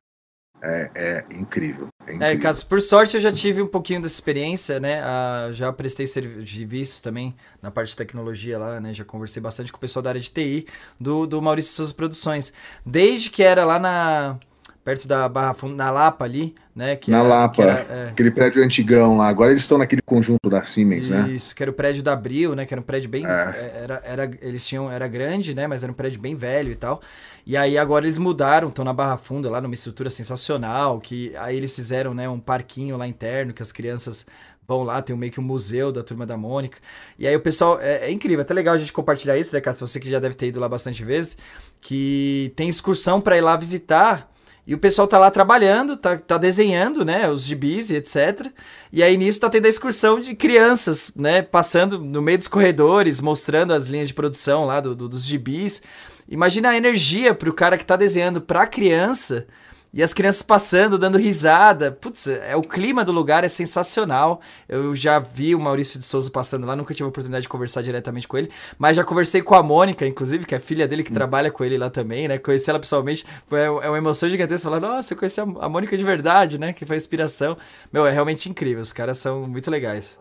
É, é, incrível, é, é incrível. É, caso, por sorte eu já tive um pouquinho dessa experiência, né? Ah, já prestei serviço também na parte de tecnologia lá, né? Já conversei bastante com o pessoal da área de TI do, do Maurício Souza Produções. Desde que era lá na perto da Barra Funda, na Lapa ali, né? Que na era, Lapa, era, é... aquele prédio antigão lá. Agora eles estão naquele conjunto da Siemens, Isso, né? Isso, que era o prédio da Abril, né? Que era um prédio bem. É. é. Era, era, eles tinham. Era grande, né? Mas era um prédio bem velho e tal. E aí agora eles mudaram, estão na Barra Funda, lá numa estrutura sensacional. Que aí eles fizeram, né, um parquinho lá interno que as crianças vão lá, tem meio que um museu da turma da Mônica. E aí o pessoal. É, é incrível, é até legal a gente compartilhar isso, né, Cássio? Você que já deve ter ido lá bastante vezes. Que tem excursão para ir lá visitar e o pessoal tá lá trabalhando, tá, tá desenhando, né, os gibis e etc. E aí nisso tá tendo a excursão de crianças, né, passando no meio dos corredores, mostrando as linhas de produção lá do, do dos gibis. Imagina a energia pro cara que tá desenhando pra criança e as crianças passando, dando risada. Putz, é, o clima do lugar é sensacional. Eu já vi o Maurício de Souza passando lá, nunca tive a oportunidade de conversar diretamente com ele, mas já conversei com a Mônica, inclusive, que é a filha dele que hum. trabalha com ele lá também, né? Conheci ela pessoalmente, foi, é uma emoção gigantesca falar, nossa, eu conheci a, a Mônica de verdade, né? Que foi inspiração. Meu, é realmente incrível, os caras são muito legais.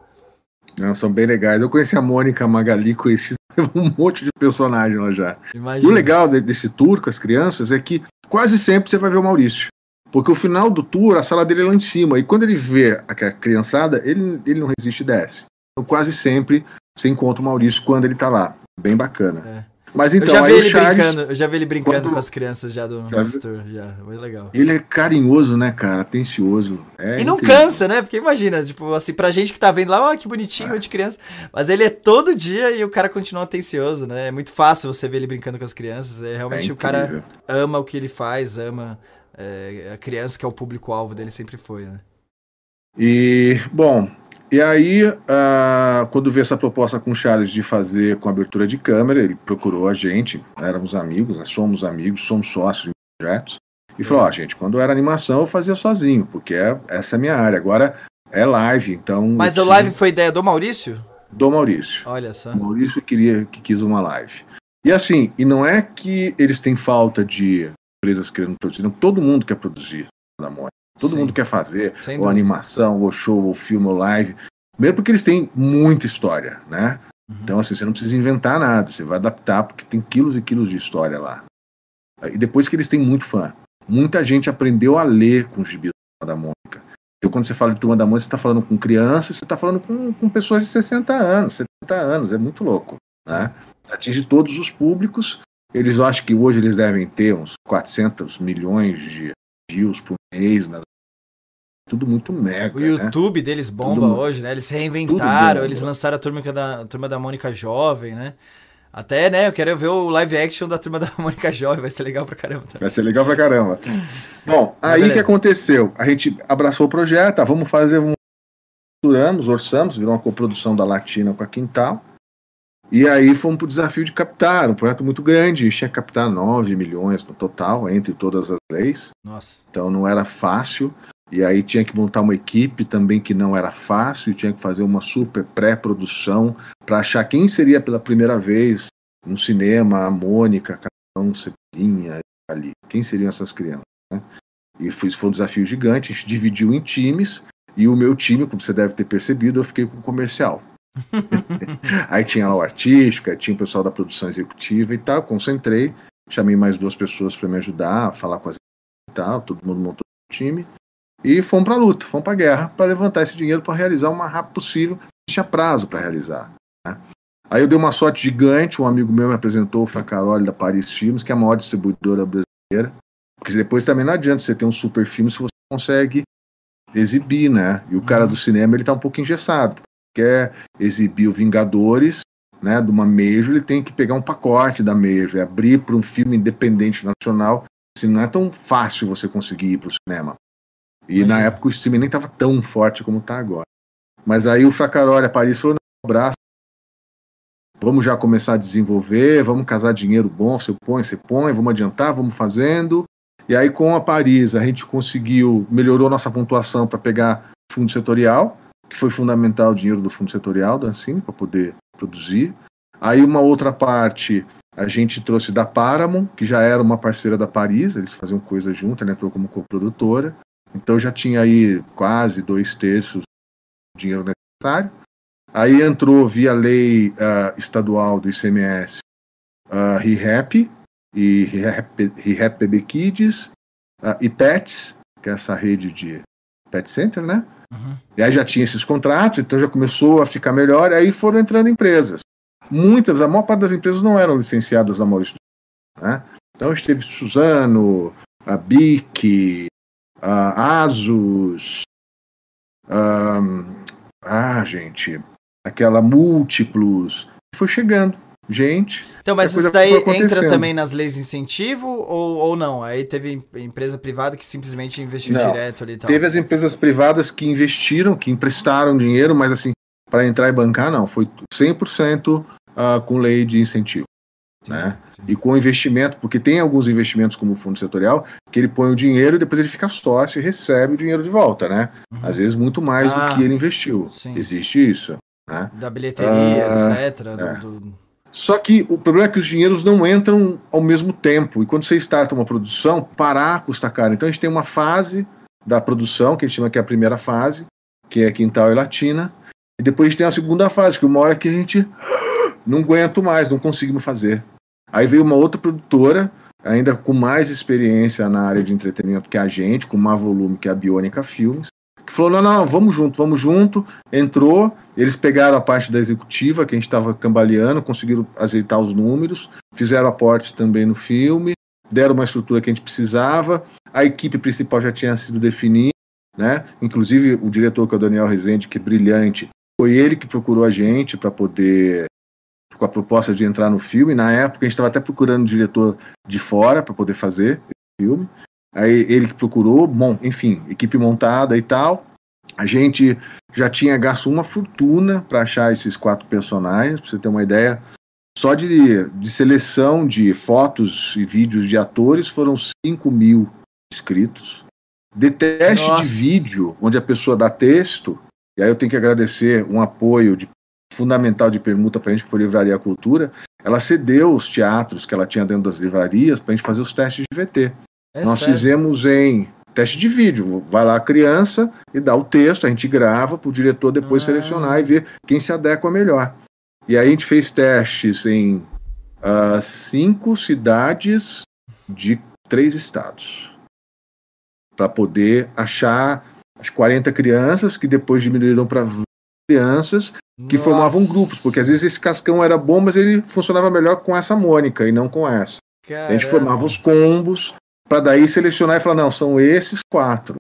Não, são bem legais. Eu conheci a Mônica a Magali, conheci um monte de personagem lá já. Imagina. E o legal desse tour com as crianças é que quase sempre você vai ver o Maurício. Porque o final do tour, a sala dele é lá em cima. E quando ele vê a criançada, ele, ele não resiste e desce. Então quase sempre você encontra o Maurício quando ele tá lá. Bem bacana. É. Mas então, eu já vi aí o ele Charles, brincando, eu já vi ele brincando quando- com as crianças já do Já tour, já, foi legal. ele é carinhoso, né, cara? Atencioso. É E não incrível. cansa, né? Porque imagina, tipo, assim, pra gente que tá vendo lá, ó, que bonitinho de criança. Mas ele é todo dia e o cara continua atencioso, né? É muito fácil você ver ele brincando com as crianças. É realmente É o cara ama o que ele faz, ama é, a criança que é o público-alvo dele sempre foi, né? E, bom, e aí, ah, quando veio essa proposta com o Charles de fazer com abertura de câmera, ele procurou a gente, éramos amigos, né, somos amigos, somos sócios em projetos, e falou: Ó, gente, quando era animação eu fazia sozinho, porque é, essa é a minha área. Agora é live, então. Mas o live foi ideia do Maurício? Do Maurício. Olha só. O Maurício queria que quis uma live. E assim, e não é que eles têm falta de empresas querendo produzir, não, todo mundo quer produzir da Mônica. Todo Sim. mundo quer fazer, Sem ou animação, ou show, ou filme, ou live. Primeiro porque eles têm muita história, né? Uhum. Então, assim, você não precisa inventar nada, você vai adaptar, porque tem quilos e quilos de história lá. E depois que eles têm muito fã. Muita gente aprendeu a ler com os gibis da Mônica. Então, quando você fala de Turma da Mônica, você está falando com crianças, você está falando com, com pessoas de 60 anos, 70 anos, é muito louco. Né? Atinge todos os públicos. Eles acho que hoje eles devem ter uns 400 milhões de views por mês. Nas... Tudo muito mega. O né? YouTube deles bomba Tudo- hoje, né? Eles reinventaram, eles lançaram a turma da, a turma da Mônica Jovem, né? Até, né, eu quero ver o live action da turma da Mônica Jovem, vai ser legal pra caramba também. Vai ser legal pra caramba. Bom, Mas aí o que aconteceu? A gente abraçou o projeto, ah, vamos fazer um. Estruturamos, orçamos, virou uma coprodução da Latina com a Quintal. E aí fomos pro desafio de captar, um projeto muito grande, a gente tinha que captar 9 milhões no total, entre todas as leis. Nossa. Então não era fácil. E aí tinha que montar uma equipe também que não era fácil, tinha que fazer uma super pré-produção para achar quem seria pela primeira vez no cinema, a Mônica, Capitão Ceplinha ali. Quem seriam essas crianças? Né? E foi, foi um desafio gigante, a gente dividiu em times, e o meu time, como você deve ter percebido, eu fiquei com o comercial. aí tinha lá o artístico, aí tinha o pessoal da produção executiva e tal, concentrei, chamei mais duas pessoas para me ajudar a falar com as e tal, todo mundo montou o time. E fomos para a luta, fomos para a guerra para levantar esse dinheiro para realizar o mais rápido possível. Tinha prazo para realizar. né? Aí eu dei uma sorte gigante. Um amigo meu me apresentou o Fracaroli da Paris Filmes, que é a maior distribuidora brasileira. Porque depois também não adianta você ter um super filme se você consegue exibir, né? E o cara Uhum. do cinema ele tá um pouco engessado. Quer exibir o Vingadores, né? De uma Major, ele tem que pegar um pacote da Major, e abrir para um filme independente nacional. Assim, não é tão fácil você conseguir ir para o cinema. E na época o streaming nem estava tão forte como está agora. Mas aí o Fracaroli, a Paris, falou: não, abraço. Vamos já começar a desenvolver, vamos casar dinheiro bom, você põe, você põe, vamos adiantar, vamos fazendo. E aí com a Paris a gente conseguiu, melhorou nossa pontuação para pegar fundo setorial, que foi fundamental o dinheiro do fundo setorial da Ancine para poder produzir. Aí uma outra parte a gente trouxe da Paramount, que já era uma parceira da Paris, eles faziam coisa junto, ela entrou como coprodutora. Então já tinha aí quase dois terços do dinheiro necessário. Aí entrou via lei ah, estadual do ICMS uh, ReHap e ReHap Baby Kids ah, e Pets, que é essa rede de pet center, né? Uhum. E aí já tinha esses contratos, então já começou a ficar melhor, e aí foram entrando empresas. Muitas, a maior parte das empresas não eram licenciadas da Maurício. Né? Então a gente teve Suzano, a BIC, a Asus, ahn, ah, gente, aquela Múltiplos, foi chegando. Gente, Então, mas isso daí entra também nas leis de incentivo ou, ou não? Aí teve em- empresa privada que simplesmente investiu Não. direto ali e tal. Teve as empresas privadas que investiram, que emprestaram dinheiro, mas assim, para entrar e bancar, não. Foi 100% ah, com lei de incentivo. Entendi, né? entendi. E com investimento, porque tem alguns investimentos como o fundo setorial, que ele põe o dinheiro e depois ele fica sócio e recebe o dinheiro de volta, né? Uhum. Às vezes muito mais Ah, do que ele investiu. sim. Existe isso. Né? Da bilheteria, Ah, etc. do- é. do- Só que o problema é que os dinheiros não entram ao mesmo tempo. E quando você starta uma produção, parar custa caro. Então a gente tem uma fase da produção, que a gente chama que é a primeira fase, que é Quintal e Latina. E depois tem a segunda fase, que uma hora que a gente não aguento mais, não conseguimos fazer. Aí veio uma outra produtora, ainda com mais experiência na área de entretenimento que a gente, com mais volume que a Bionica Filmes, que falou: não, não, vamos junto, vamos junto. Entrou, eles pegaram a parte da executiva, que a gente estava cambaleando, conseguiram azeitar os números, fizeram aporte também no filme, deram uma estrutura que a gente precisava. A equipe principal já tinha sido definida, né? Inclusive o diretor, que é o Daniel Rezende, que é brilhante, foi ele que procurou a gente para poder com a proposta de entrar no filme. Na época a gente estava até procurando um diretor de fora para poder fazer o filme. Aí ele que procurou, bom, enfim, equipe montada e tal. A gente já tinha gasto uma fortuna para achar esses quatro personagens, para você ter uma ideia. Só de, de seleção de fotos e vídeos de atores foram 5 mil inscritos. De teste Nossa. de vídeo, onde a pessoa dá texto, e aí eu tenho que agradecer um apoio de, fundamental de permuta para a gente, que foi a Livraria Cultura, ela cedeu os teatros que ela tinha dentro das livrarias para a gente fazer os testes de VT. É Nós sério? fizemos em teste de vídeo. Vai lá a criança e dá o texto, a gente grava para o diretor depois ah. selecionar e ver quem se adequa melhor. E aí a gente fez testes em uh, cinco cidades de três estados para poder achar as 40 crianças que depois diminuíram para crianças que Nossa. formavam grupos, porque às vezes esse cascão era bom, mas ele funcionava melhor com essa Mônica e não com essa. Caramba. A gente formava os combos, para daí selecionar e falar, não, são esses quatro.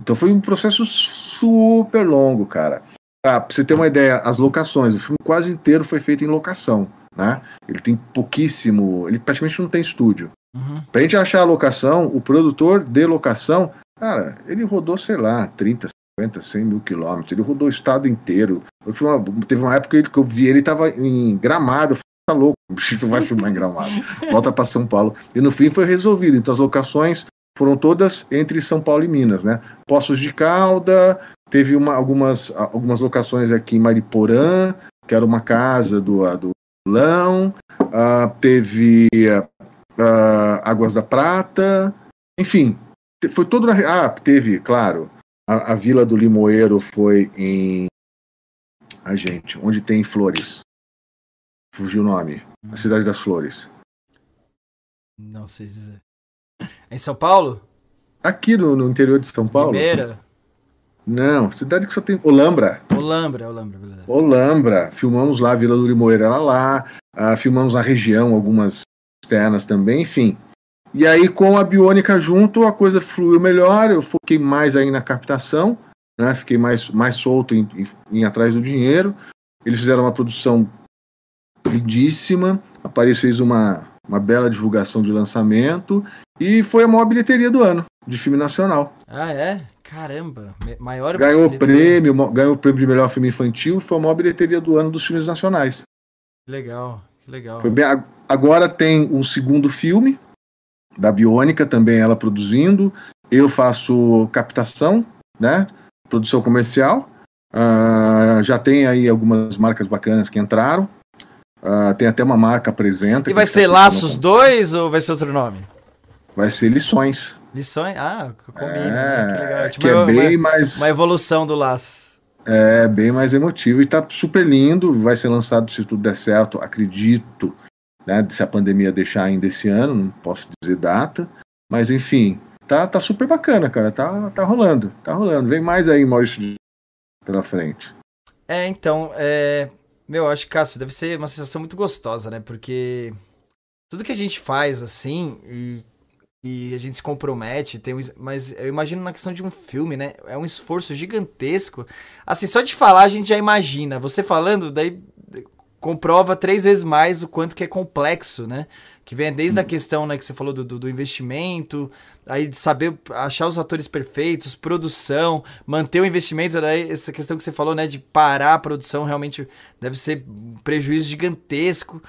Então foi um processo super longo, cara. Ah, pra você ter uma ideia, as locações, o filme quase inteiro foi feito em locação, né? Ele tem pouquíssimo, ele praticamente não tem estúdio. Uhum. Pra gente achar a locação, o produtor de locação, cara, ele rodou, sei lá, 30, 50, 100 mil quilômetros, ele rodou o estado inteiro. Uma, teve uma época que eu vi ele tava em Gramado, tá louco, o bicho vai filmar em Gramado. Volta para São Paulo. E no fim foi resolvido. Então as locações foram todas entre São Paulo e Minas, né? Poços de Calda, teve uma, algumas, algumas locações aqui em Mariporã, que era uma casa do, do Lão, uh, teve uh, Águas da Prata, enfim, foi todo na. Ah, teve, claro, a, a Vila do Limoeiro foi em. A gente, onde tem flores. Fugiu o nome. A Cidade das Flores. Não sei dizer. É em São Paulo? Aqui no, no interior de São Paulo. Primeira? Não, cidade que só tem. Olambra. Olambra, Olambra, beleza. Olambra. Filmamos lá, a Vila do Limoeiro era lá. Uh, filmamos na região, algumas externas também, enfim. E aí, com a Biônica junto, a coisa fluiu melhor. Eu foquei mais aí na captação, né? Fiquei mais, mais solto em, em, em atrás do dinheiro. Eles fizeram uma produção lindíssima. A Paris fez uma, uma bela divulgação de lançamento e foi a maior bilheteria do ano de filme nacional. Ah, é? Caramba, maior ganhou prêmio, ganhou o prêmio de melhor filme infantil, foi a maior bilheteria do ano dos filmes nacionais. Que legal, que legal. Bem, agora tem o segundo filme da Biônica, também ela produzindo. Eu faço captação, né? Produção comercial. Uh, já tem aí algumas marcas bacanas que entraram. Uh, tem até uma marca apresenta. E vai ser Laços 2 ou vai ser outro nome? Vai ser Lições. Lições? Ah, combina. É, né? Que legal. Tipo, que é bem uma, mais. Uma evolução do Laços. É, bem mais emotivo e tá super lindo. Vai ser lançado, se tudo der certo, acredito, né? Se a pandemia deixar ainda esse ano, não posso dizer data. Mas enfim, tá, tá super bacana, cara. Tá, tá rolando, tá rolando. Vem mais aí, Maurício, pela frente. É, então, é, meu, acho que, Cássio, deve ser uma sensação muito gostosa, né? Porque tudo que a gente faz, assim, e, e a gente se compromete, tem um, mas eu imagino na questão de um filme, né? É um esforço gigantesco. Assim, só de falar a gente já imagina. Você falando, daí comprova três vezes mais o quanto que é complexo, né? Que vem desde a uhum. questão, né, que você falou do, do, do, investimento, aí de saber achar os atores perfeitos, produção, manter o investimento, daí essa questão que você falou, né, de parar a produção realmente deve ser um prejuízo gigantesco.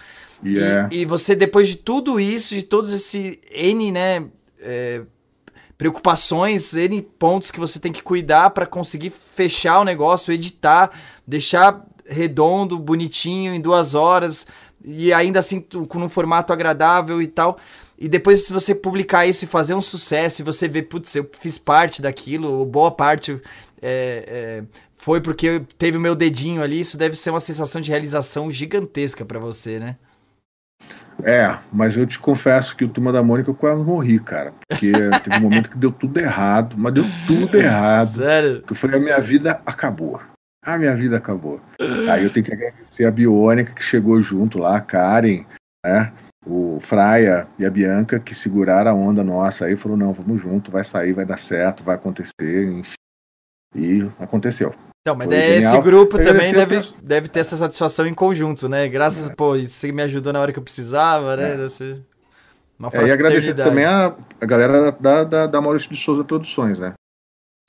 Yeah. E, e, você, depois de tudo isso, de todos esse N, né, é, preocupações, N pontos que você tem que cuidar para conseguir fechar o negócio, editar, deixar redondo, bonitinho, em duas horas, e ainda assim com um formato agradável e tal. E depois, se você publicar isso e fazer um sucesso, e você vê, putz, eu fiz parte daquilo, boa parte é, é, foi porque teve o meu dedinho ali, isso deve ser uma sensação de realização gigantesca para você, né? É, mas eu te confesso que o Turma da Mônica eu quase morri, cara. Porque teve um momento que deu tudo errado, mas deu tudo errado. Sério? Que eu falei, a minha vida acabou. A minha vida acabou. Aí eu tenho que agradecer a Biônica que chegou junto lá, a Karen, né? O Fraia e a Bianca que seguraram a onda nossa aí, falou, não, vamos junto, vai sair, vai dar certo, vai acontecer, enfim. E aconteceu. Não, mas esse grupo eu também deve, deve ter essa satisfação em conjunto, né? Graças, é. pô, você me ajudou na hora que eu precisava, né? É. Ser uma é, e agradecer também a, a galera da, da, da Maurício de Souza Produções, né?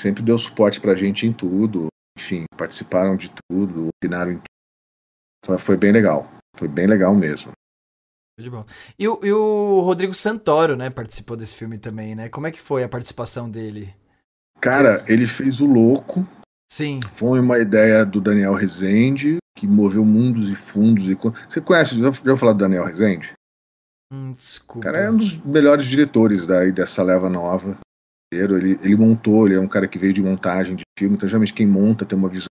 Sempre deu suporte pra gente em tudo, enfim, participaram de tudo, opinaram em tudo. Foi, foi bem legal, foi bem legal mesmo. De bom. E, o, e o Rodrigo Santoro, né, participou desse filme também, né? Como é que foi a participação dele? Cara, ele fez o Louco, Sim. Foi uma ideia do Daniel Rezende, que moveu mundos e fundos. E... Você conhece, já ouviu falar do Daniel Rezende? Hum, desculpa. O cara é um dos melhores diretores daí dessa leva nova. Ele, ele montou, ele é um cara que veio de montagem de filme, então geralmente quem monta tem uma visão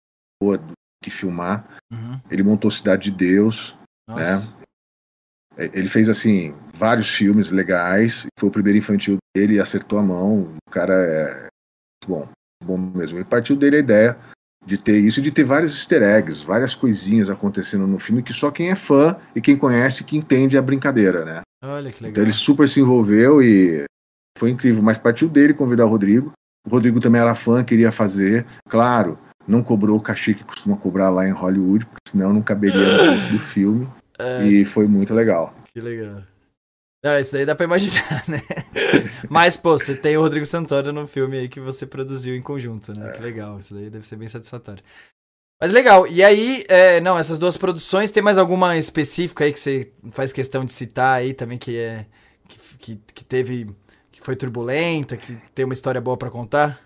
boa do que filmar. Uhum. Ele montou Cidade de Deus, né? Nossa. né? Ele fez assim vários filmes legais. Foi o primeiro infantil dele, acertou a mão. O cara é muito bom bom mesmo. E partiu dele a ideia de ter isso de ter vários easter eggs, várias coisinhas acontecendo no filme que só quem é fã e quem conhece que entende a brincadeira, né? Olha que legal. Então ele super se envolveu e foi incrível, mas partiu dele convidar o Rodrigo. O Rodrigo também era fã, queria fazer. Claro, não cobrou o cachê que costuma cobrar lá em Hollywood, porque senão não caberia no do filme. É... E foi muito legal. Que legal. Não, isso daí dá pra imaginar, né? Mas, pô, você tem o Rodrigo Santoro no filme aí que você produziu em conjunto, né? É. Que legal, isso daí deve ser bem satisfatório. Mas legal, e aí, é, não, essas duas produções, tem mais alguma específica aí que você faz questão de citar aí também que é. que, que, que teve. Foi turbulenta, que tem uma história boa para contar?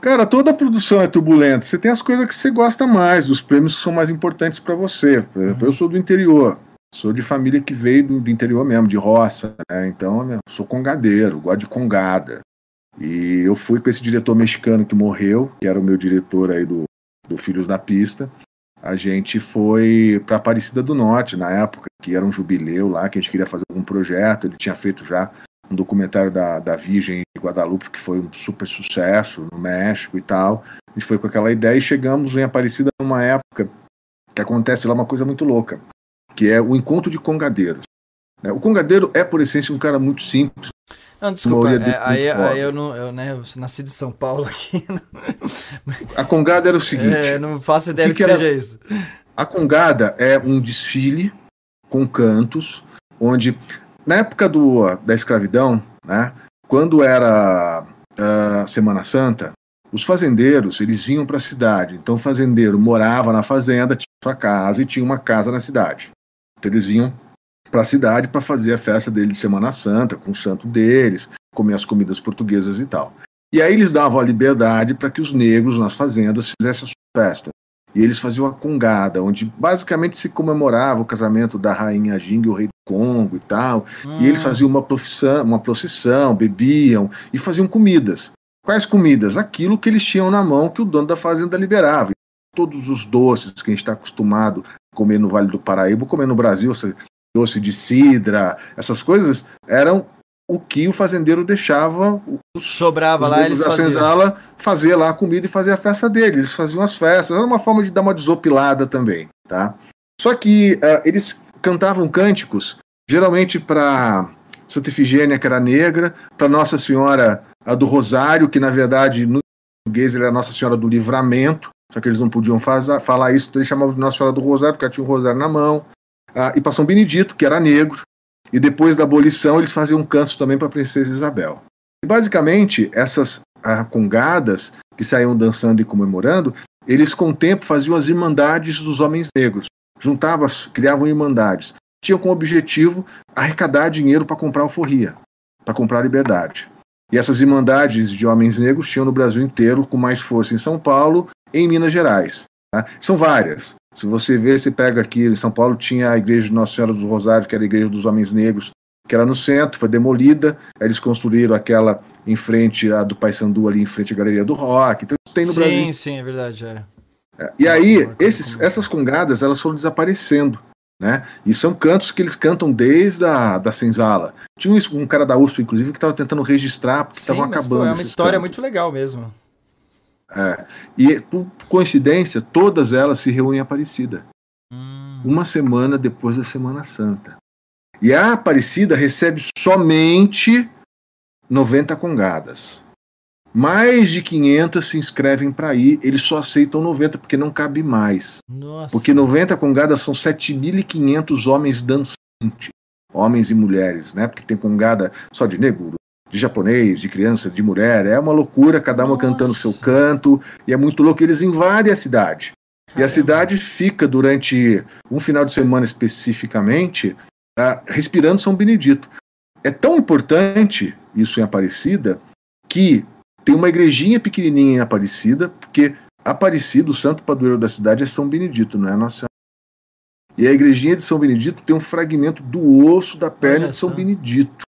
Cara, toda produção é turbulenta. Você tem as coisas que você gosta mais, os prêmios que são mais importantes para você. Por exemplo, uhum. eu sou do interior. Sou de família que veio do, do interior mesmo, de roça, né? Então, né, sou congadeiro, gosto de congada. E eu fui com esse diretor mexicano que morreu, que era o meu diretor aí do, do Filhos da Pista. A gente foi para Aparecida do Norte na época, que era um jubileu lá, que a gente queria fazer algum projeto. Ele tinha feito já um documentário da, da Virgem de Guadalupe, que foi um super sucesso no México e tal. A gente foi com aquela ideia e chegamos em Aparecida numa época que acontece lá uma coisa muito louca que é o encontro de congadeiros. Né? O congadeiro é, por essência, um cara muito simples. Não, desculpa, é, aí, aí, eu não, eu, né, eu nasci de São Paulo aqui. A congada era o seguinte. É, não faço ideia que, que, que seja isso. A congada é um desfile com cantos, onde na época do, da escravidão, né, quando era a Semana Santa, os fazendeiros eles vinham para a cidade. Então o fazendeiro morava na fazenda, tinha sua casa e tinha uma casa na cidade. Então, eles iam para a cidade para fazer a festa dele de Semana Santa, com o santo deles, comer as comidas portuguesas e tal. E aí eles davam a liberdade para que os negros nas fazendas fizessem a sua festa. E eles faziam a congada, onde basicamente se comemorava o casamento da rainha Jing e o rei do Congo e tal. Hum. E eles hum. faziam uma procissão, uma procissão, bebiam e faziam comidas. Quais comidas? Aquilo que eles tinham na mão que o dono da fazenda liberava. Todos os doces que a gente está acostumado comer no Vale do Paraíba, comer no Brasil, doce de cidra, essas coisas eram o que o fazendeiro deixava os, sobrava os lá eles da faziam. senzala fazer lá a comida e fazer a festa dele. Eles faziam as festas, era uma forma de dar uma desopilada também, tá? Só que uh, eles cantavam cânticos, geralmente para Santa Efigênia, que era negra, para Nossa Senhora do Rosário, que na verdade no português era Nossa Senhora do Livramento, só que eles não podiam fazer, falar isso, então eles chamavam de Nossa Senhora do Rosário, porque ela tinha um rosário na mão. Ah, e para São Benedito, que era negro. E depois da abolição, eles faziam cantos também para a Princesa Isabel. E basicamente, essas ah, congadas que saíam dançando e comemorando, eles com o tempo faziam as irmandades dos homens negros. Juntavam, criavam irmandades. Tinham como objetivo arrecadar dinheiro para comprar alforria, para comprar liberdade. E essas irmandades de homens negros tinham no Brasil inteiro, com mais força em São Paulo em Minas Gerais. Tá? São várias. Se você ver, você pega aqui em São Paulo, tinha a igreja de Nossa Senhora dos Rosários, que era a igreja dos homens negros, que era no centro, foi demolida. Eles construíram aquela em frente a do Paysandu, ali em frente à Galeria do Rock. Então tem no sim, Brasil. Sim, sim, é verdade. É. É, e aí, esses, essas congadas, elas foram desaparecendo. Né? E são cantos que eles cantam desde a da senzala. Tinha um, um cara da USP, inclusive, que estava tentando registrar, porque estavam acabando. É uma história cantos. muito legal mesmo. É. E, por coincidência, todas elas se reúnem em Aparecida. Hum. Uma semana depois da Semana Santa. E a Aparecida recebe somente 90 congadas. Mais de 500 se inscrevem para ir, eles só aceitam 90 porque não cabe mais. Nossa. Porque 90 congadas são 7.500 homens dançantes, homens e mulheres, né? Porque tem congada só de negro, de japonês, de criança, de mulher. É uma loucura, cada uma Nossa. cantando o seu canto, e é muito louco. Eles invadem a cidade. Caramba. E a cidade fica durante um final de semana especificamente uh, respirando São Benedito. É tão importante isso em Aparecida que tem uma igrejinha pequenininha em Aparecida, porque Aparecida, o santo padroeiro da cidade, é São Benedito, não é Nossa E a igrejinha de São Benedito tem um fragmento do osso da perna de São. Benedito,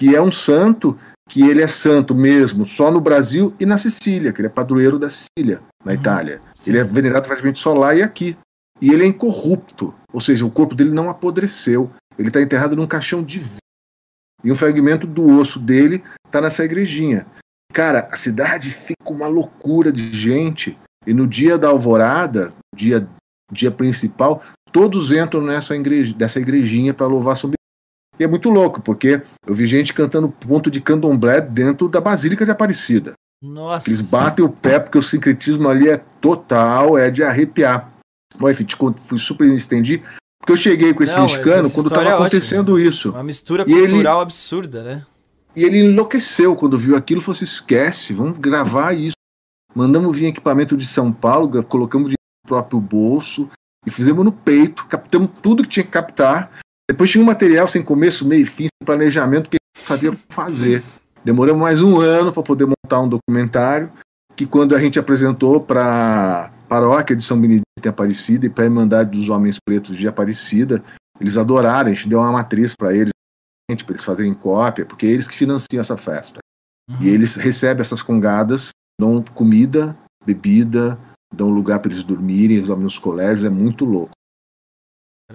que é um santo que ele é santo mesmo só no Brasil e na Sicília, que ele é padroeiro da Sicília, na uhum. Itália. Sim. Ele é venerado praticamente só lá e aqui. E ele é incorrupto, ou seja, o corpo dele não apodreceu. Ele está enterrado num caixão de vidro. E um fragmento do osso dele está nessa igrejinha. Cara, a cidade fica uma loucura de gente. E no dia da alvorada, dia, dia principal, todos entram nessa igreja, dessa igrejinha para louvar São E é muito louco, porque eu vi gente cantando ponto de candomblé dentro da Basílica de Aparecida. Nossa. Eles batem o pé, porque o sincretismo ali é total, é de arrepiar. Bom, enfim, te, fui super estendi, porque eu cheguei com esse Não, mexicano quando estava é acontecendo isso. Uma mistura cultural ele, absurda, né? E ele enlouqueceu quando viu aquilo, falou assim: esquece, vamos gravar isso. Mandamos vir equipamento de São Paulo, colocamos de próprio bolso e fizemos no peito, captamos tudo que tinha que captar. Depois tinha um material sem começo, meio e fim, sem planejamento que gente sabia fazer. Demoramos mais um ano para poder montar um documentário que quando a gente apresentou para a paróquia de São Benedito em Aparecida e para a Irmandade dos Homens Pretos de Aparecida, eles adoraram, a gente deu uma matriz para eles, para eles fazerem cópia, porque é eles que financiam essa festa. Uhum. E eles recebem essas congadas, dão comida, bebida, dão lugar para eles dormirem, eles dormem nos colégios, é muito louco.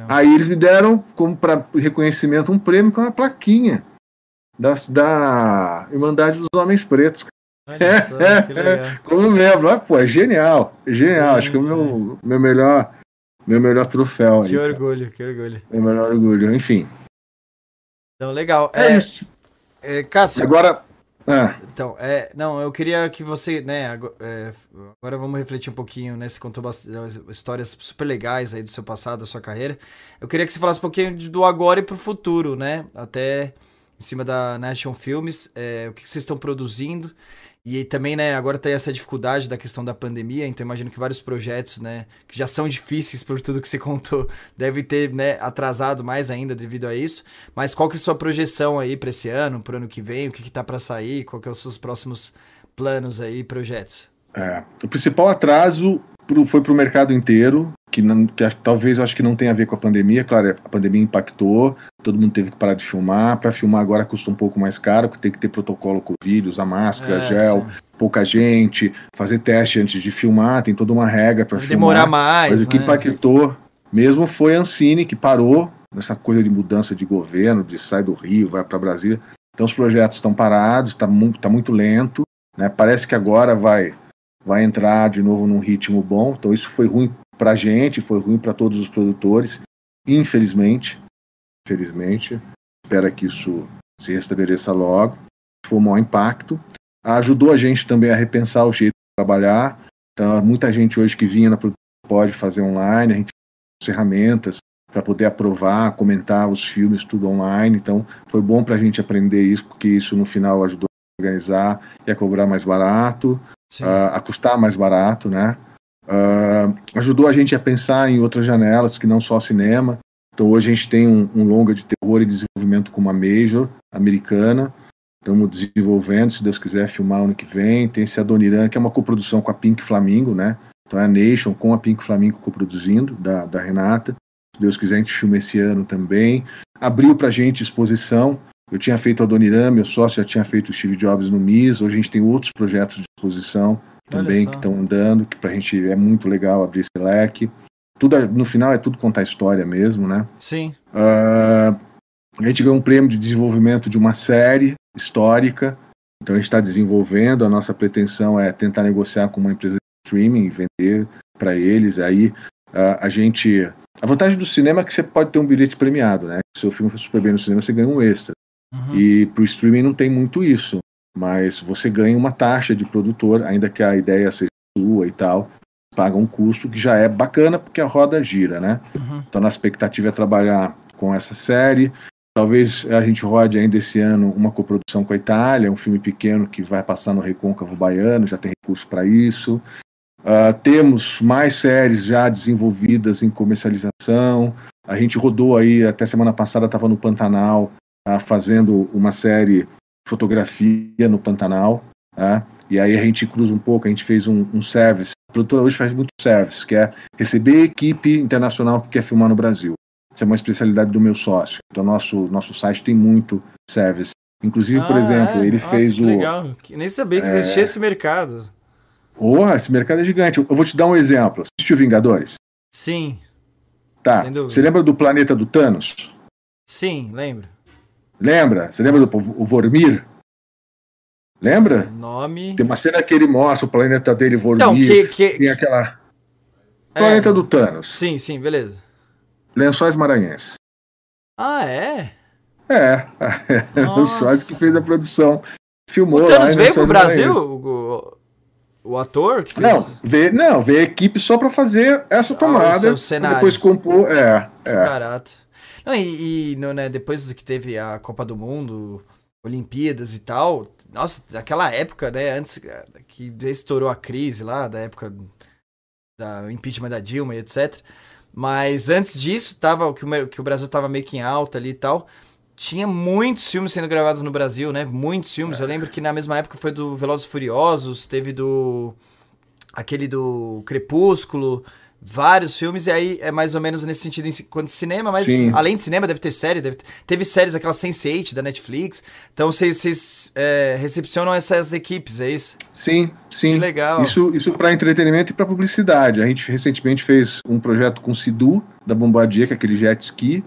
Aí eles me deram, como para reconhecimento, um prêmio com uma plaquinha da, da Irmandade dos Homens Pretos. Olha só, é, que legal. como membro. Ah, pô, é genial. É genial. Acho que é o meu, meu melhor meu melhor troféu. Que aí, orgulho, cara. que orgulho. Meu melhor orgulho. Enfim, então, legal. É, é isso. É, Cássio. Agora. Ah. Então, é, não, eu queria que você, né, agora, é, agora vamos refletir um pouquinho, né, você contou histórias super legais aí do seu passado, da sua carreira. Eu queria que você falasse um pouquinho do agora e pro futuro, né, até em cima da Nation Filmes, é, o que, que vocês estão produzindo e também, né, agora tem essa dificuldade da questão da pandemia, então imagino que vários projetos, né, que já são difíceis por tudo que você contou, devem ter, né, atrasado mais ainda devido a isso. Mas qual que é a sua projeção aí para esse ano, para o ano que vem? O que, que tá para sair? Qual que é os seus próximos planos aí, projetos? É, o principal atraso pro, foi para o mercado inteiro, que, não, que talvez eu acho que não tenha a ver com a pandemia. Claro, a pandemia impactou, todo mundo teve que parar de filmar. Para filmar agora custa um pouco mais caro, porque tem que ter protocolo Covid, usar máscara, é, gel, sim. pouca gente, fazer teste antes de filmar, tem toda uma regra para filmar. Demorar mais. Mas o que né? impactou mesmo foi a Ancine, que parou nessa coisa de mudança de governo, de sai do Rio, vai para Brasília. Então os projetos estão parados, está muito, tá muito lento. Né? Parece que agora vai vai entrar de novo num ritmo bom. Então isso foi ruim para a gente, foi ruim para todos os produtores, infelizmente. Infelizmente. Espero que isso se restabeleça logo. Foi um maior impacto. Ajudou a gente também a repensar o jeito de trabalhar. Então, muita gente hoje que vinha na produção pode fazer online, a gente ferramentas para poder aprovar, comentar os filmes, tudo online. Então, foi bom para a gente aprender isso, porque isso no final ajudou a organizar e a cobrar mais barato uh, a custar mais barato, né? Uh, ajudou a gente a pensar em outras janelas que não só cinema. Então hoje a gente tem um, um longa de terror e desenvolvimento com uma major americana. Estamos desenvolvendo, se Deus quiser, filmar ano que vem. Tem esse Adoniran, que é uma coprodução com a Pink Flamingo, né? Então é a Nation com a Pink Flamingo coproduzindo, da, da Renata. Se Deus quiser, a gente filma esse ano também. Abriu pra gente exposição. Eu tinha feito a Adoniran, meu sócio já tinha feito o Steve Jobs no MIS. Hoje a gente tem outros projetos de exposição também que estão andando, que para a gente é muito legal abrir esse leque. tudo no final é tudo contar história mesmo, né? Sim. Uh, a gente ganhou um prêmio de desenvolvimento de uma série histórica. Então a gente está desenvolvendo. A nossa pretensão é tentar negociar com uma empresa de streaming e vender para eles. Aí uh, a gente. A vantagem do cinema é que você pode ter um bilhete premiado, né? Se o seu filme for super bem no cinema, você ganha um extra. Uhum. E para o streaming não tem muito isso. Mas você ganha uma taxa de produtor, ainda que a ideia seja sua e tal paga um custo que já é bacana porque a roda gira, né? Uhum. Então, a expectativa é trabalhar com essa série. Talvez a gente rode ainda esse ano uma coprodução com a Itália, um filme pequeno que vai passar no Recôncavo Baiano, já tem recurso para isso. Uh, temos mais séries já desenvolvidas em comercialização. A gente rodou aí, até semana passada estava no Pantanal, uh, fazendo uma série fotografia no Pantanal. Uh, e aí a gente cruza um pouco, a gente fez um, um service produtora hoje faz muito service, que é receber equipe internacional que quer filmar no Brasil. Isso é uma especialidade do meu sócio. Então, nosso, nosso site tem muito service. Inclusive, ah, por exemplo, é? ele Nossa, fez que o. Legal. Nem sabia que existia é... esse mercado. Porra, esse mercado é gigante. Eu vou te dar um exemplo. Assistiu Vingadores? Sim. Tá. Você lembra do planeta do Thanos? Sim, lembro. Lembra? Você lembra do o Vormir? Lembra? Nome. Tem uma cena que ele mostra o planeta dele Vormir. Não, que, que... Tem aquela. É... Planeta do Thanos. Sim, sim, beleza. Lençóis Maranhenses. Ah, é? É. Lençóis que fez a produção. Filmou. O Thanos veio pro Brasil? O, o, ator que fez... Não, veio, não, veio a equipe só pra fazer essa ah, tomada. Ah, o cenário. Depois compor. É. é. Caraca. Não, e, e no, né, depois que teve a Copa do Mundo, Olimpíadas e tal, nossa, naquela época, né? Antes que estourou a crise lá, da época do impeachment da Dilma e etc. Mas antes disso, tava, que, o, que o Brasil tava meio que em alta ali e tal. Tinha muitos filmes sendo gravados no Brasil, né? Muitos filmes. É. Eu lembro que na mesma época foi do Velozes Furiosos, teve do. aquele do Crepúsculo vários filmes, e aí é mais ou menos nesse sentido quanto cinema, mas Sim. além de cinema, deve ter série, deve ter, teve séries, aquela Sense8 da Netflix. Então vocês é, recepcionam essas equipes, é isso? Sim, sim. Que legal. Isso, isso para entretenimento e para publicidade. A gente recentemente fez um projeto com o Sidu, da Bombardier, que é aquele jet ski,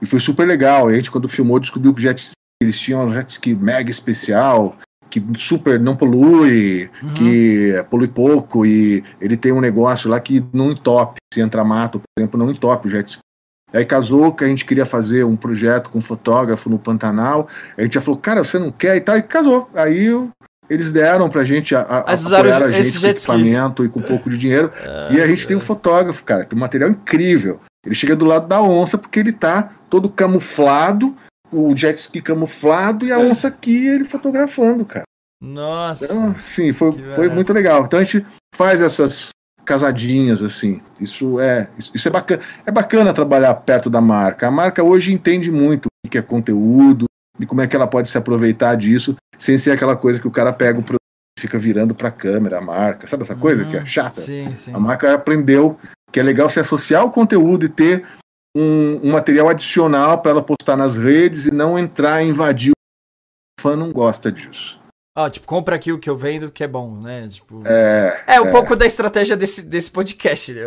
e foi super legal. E a gente, quando filmou, descobriu que o jet eles tinham um jet ski mega especial, que super não polui, uhum. que polui pouco e ele tem um negócio lá que não entope. Se entra mato, por exemplo, não entope o jet ski. Aí casou que a gente queria fazer um projeto com um fotógrafo no Pantanal. A gente já falou, cara, você não quer e tal, e casou. Aí eles deram pra gente a, a, apoiar a gente com equipamento e com um pouco de dinheiro. Ah, e a gente tem um fotógrafo, cara, tem um material incrível. Ele chega do lado da onça porque ele tá todo camuflado o jet ski camuflado e a onça aqui ele fotografando, cara. Nossa. Então, sim, foi, foi muito legal. Então a gente faz essas casadinhas assim. Isso é isso é bacana. É bacana trabalhar perto da marca. A marca hoje entende muito o que é conteúdo e como é que ela pode se aproveitar disso sem ser aquela coisa que o cara pega o produto e fica virando para a câmera, a marca. Sabe essa coisa que é uhum. chata? Sim, sim. A marca aprendeu que é legal se associar ao conteúdo e ter um, um material adicional para ela postar nas redes e não entrar e invadir. O fã não gosta disso. Ah, tipo, compra aqui o que eu vendo que é bom, né? Tipo, é, é um é. pouco da estratégia desse, desse podcast, né?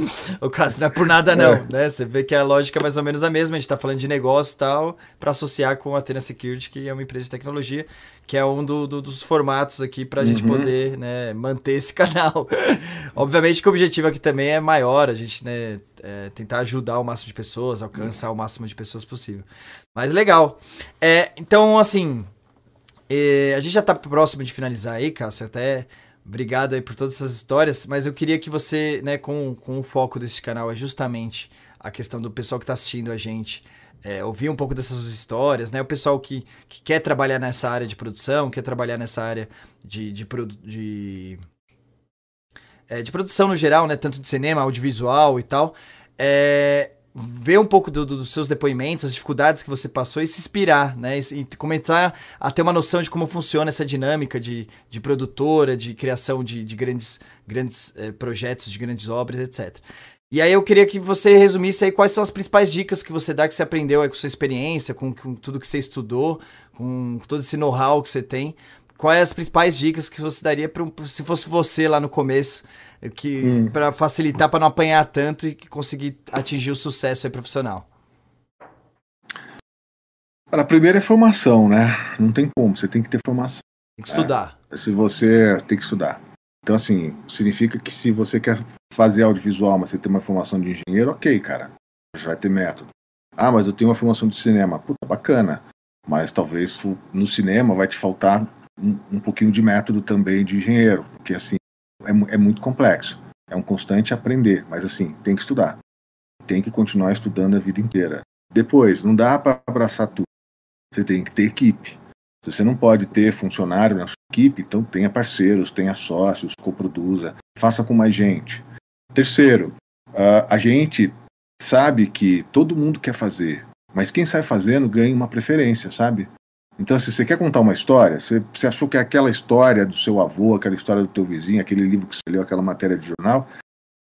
O, caso não é por nada não, é. né? Você vê que a lógica é mais ou menos a mesma, a gente tá falando de negócio e tal, para associar com a Athena Security, que é uma empresa de tecnologia, que é um do, do, dos formatos aqui pra uhum. gente poder, né, manter esse canal. Obviamente que o objetivo aqui também é maior, a gente, né, é, tentar ajudar o máximo de pessoas, alcançar o máximo de pessoas possível. Mas legal. É, então, assim, é, a gente já tá próximo de finalizar aí, Cássio, até obrigado aí por todas essas histórias, mas eu queria que você, né, com, com o foco desse canal é justamente a questão do pessoal que está assistindo a gente, é, ouvir um pouco dessas histórias, né? O pessoal que, que quer trabalhar nessa área de produção, quer trabalhar nessa área de, de, de, é, de produção no geral, né? Tanto de cinema, audiovisual e tal. É, ver um pouco do, do, dos seus depoimentos, as dificuldades que você passou e se inspirar, né? E, e começar a ter uma noção de como funciona essa dinâmica de, de produtora, de criação de, de grandes, grandes eh, projetos, de grandes obras, etc. E aí eu queria que você resumisse aí quais são as principais dicas que você dá, que você aprendeu aí com sua experiência, com, com tudo que você estudou, com todo esse know-how que você tem. Quais as principais dicas que você daria para se fosse você lá no começo, que hum. para facilitar, para não apanhar tanto e conseguir atingir o sucesso profissional? A primeira é formação, né? Não tem como, você tem que ter formação. Tem que estudar. É, se você tem que estudar. Então, assim, significa que se você quer fazer audiovisual, mas você tem uma formação de engenheiro, ok, cara. Já vai ter método. Ah, mas eu tenho uma formação de cinema. Puta, bacana. Mas talvez no cinema vai te faltar um, um pouquinho de método também de engenheiro. Porque, assim, é, é muito complexo. É um constante aprender. Mas, assim, tem que estudar. Tem que continuar estudando a vida inteira. Depois, não dá para abraçar tudo. Você tem que ter equipe. Se você não pode ter funcionário na sua equipe, então tenha parceiros, tenha sócios, coproduza, faça com mais gente. Terceiro, a gente sabe que todo mundo quer fazer, mas quem sai fazendo ganha uma preferência, sabe? Então, se você quer contar uma história, você, você achou que aquela história do seu avô, aquela história do teu vizinho, aquele livro que você leu, aquela matéria de jornal,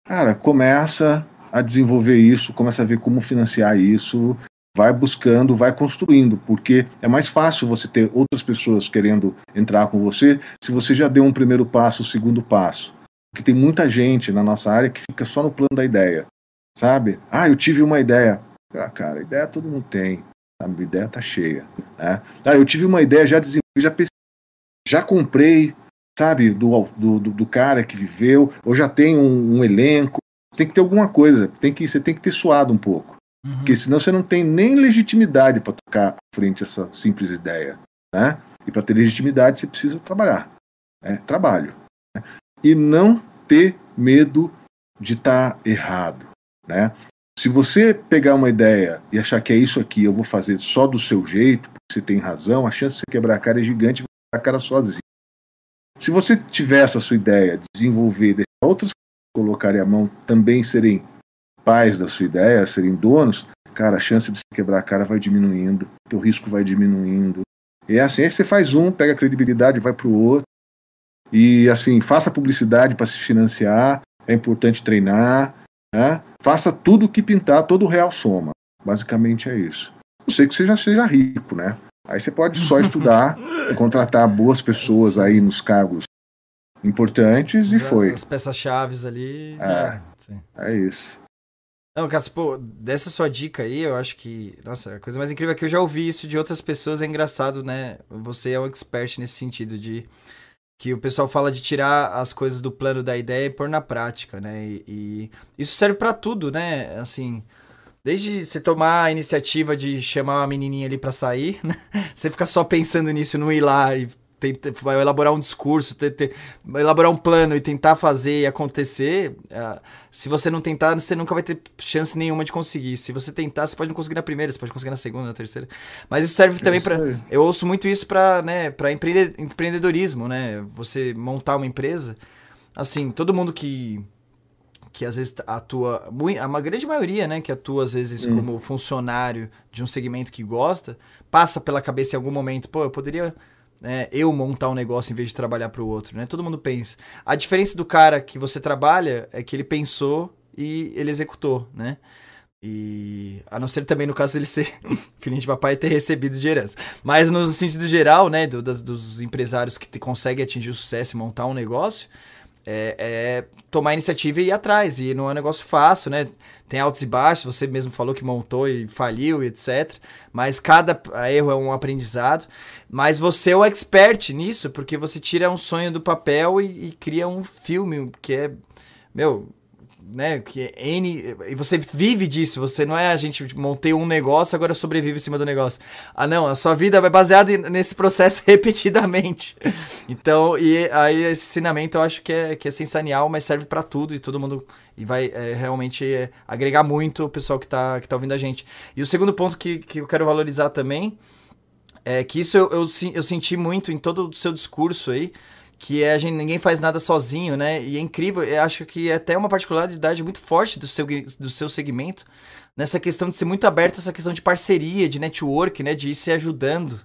cara, começa a desenvolver isso, começa a ver como financiar isso, vai buscando, vai construindo, porque é mais fácil você ter outras pessoas querendo entrar com você se você já deu um primeiro passo, o um segundo passo. Porque tem muita gente na nossa área que fica só no plano da ideia, sabe? Ah, eu tive uma ideia. Ah, cara, ideia todo mundo tem, sabe? A ideia tá cheia, né? Ah, eu tive uma ideia, já desenvolvi, já pesquisei, já comprei, sabe, do, do, do, cara que viveu, ou já tem um, um elenco. Tem que ter alguma coisa, tem que, você tem que ter suado um pouco. Uhum. Porque senão você não tem nem legitimidade para tocar à frente essa simples ideia. Né? E para ter legitimidade você precisa trabalhar. Né? Trabalho. Né? E não ter medo de estar tá errado. Né? Se você pegar uma ideia e achar que é isso aqui, eu vou fazer só do seu jeito, porque você tem razão, a chance de você quebrar a cara é gigante a cara sozinho. Se você tiver essa sua ideia, desenvolver, deixar outras colocarem a mão também serem pais da sua ideia, serem donos, cara, a chance de você quebrar a cara vai diminuindo, teu risco vai diminuindo. É assim, aí você faz um, pega a credibilidade, vai pro outro. E assim, faça publicidade para se financiar, é importante treinar, né? Faça tudo o que pintar, todo o real soma. Basicamente é isso. Não sei que você já seja rico, né? Aí você pode só estudar, contratar boas pessoas aí nos cargos importantes e foi. As peças-chave ali. É, é isso. Não, Cássio, pô, dessa sua dica aí, eu acho que. Nossa, a coisa mais incrível é que eu já ouvi isso de outras pessoas, é engraçado, né? Você é um expert nesse sentido de. Que o pessoal fala de tirar as coisas do plano da ideia e pôr na prática, né? E, e isso serve para tudo, né? Assim, desde você tomar a iniciativa de chamar uma menininha ali para sair, né? Você fica só pensando nisso, não ir lá e tenta, vai elaborar um discurso, elaborar um plano e tentar fazer acontecer, uh, se você não tentar, você nunca vai ter chance nenhuma de conseguir. Se você tentar, você pode não conseguir na primeira, você pode conseguir na segunda, na terceira. Mas isso serve também para Eu ouço muito isso para né, pra empreende, empreendedorismo, né? Você montar uma empresa. Assim, todo mundo que que às vezes atua, a grande maioria, né, que atua às vezes hum. como funcionário de um segmento que gosta, passa pela cabeça em algum momento, pô, eu poderia né, eu montar um negócio em vez de trabalhar para o outro, né? Todo mundo pensa. A diferença do cara que você trabalha é que ele pensou e ele executou, né? E a não ser também no caso dele ser filhinho de papai e ter recebido de herança. Mas no sentido geral, né, do, das, dos empresários que te, conseguem atingir o sucesso e montar um negócio, é, é, tomar iniciativa e ir atrás. E não é um negócio fácil, né? Tem altos e baixos, você mesmo falou que montou e faliu, etc. Mas cada erro é um aprendizado. Mas você é o expert nisso, porque você tira um sonho do papel e, e cria um filme que é. Meu, né, que é N, e você vive disso, você não é a gente montei um negócio, agora sobrevive em cima do negócio. Ah, não, a sua vida vai baseada nesse processo repetidamente. Então, e aí esse ensinamento eu acho que é, que é sensacional, mas serve para tudo e todo mundo e vai é, realmente é, agregar muito o pessoal que tá, que tá ouvindo a gente. E o segundo ponto que, que eu quero valorizar também é que isso eu, eu, eu senti muito em todo o seu discurso aí, que é a gente, ninguém faz nada sozinho, né? E é incrível, eu acho que é até uma particularidade muito forte do seu, do seu segmento, nessa questão de ser muito aberto essa questão de parceria, de network, né? De ir se ajudando.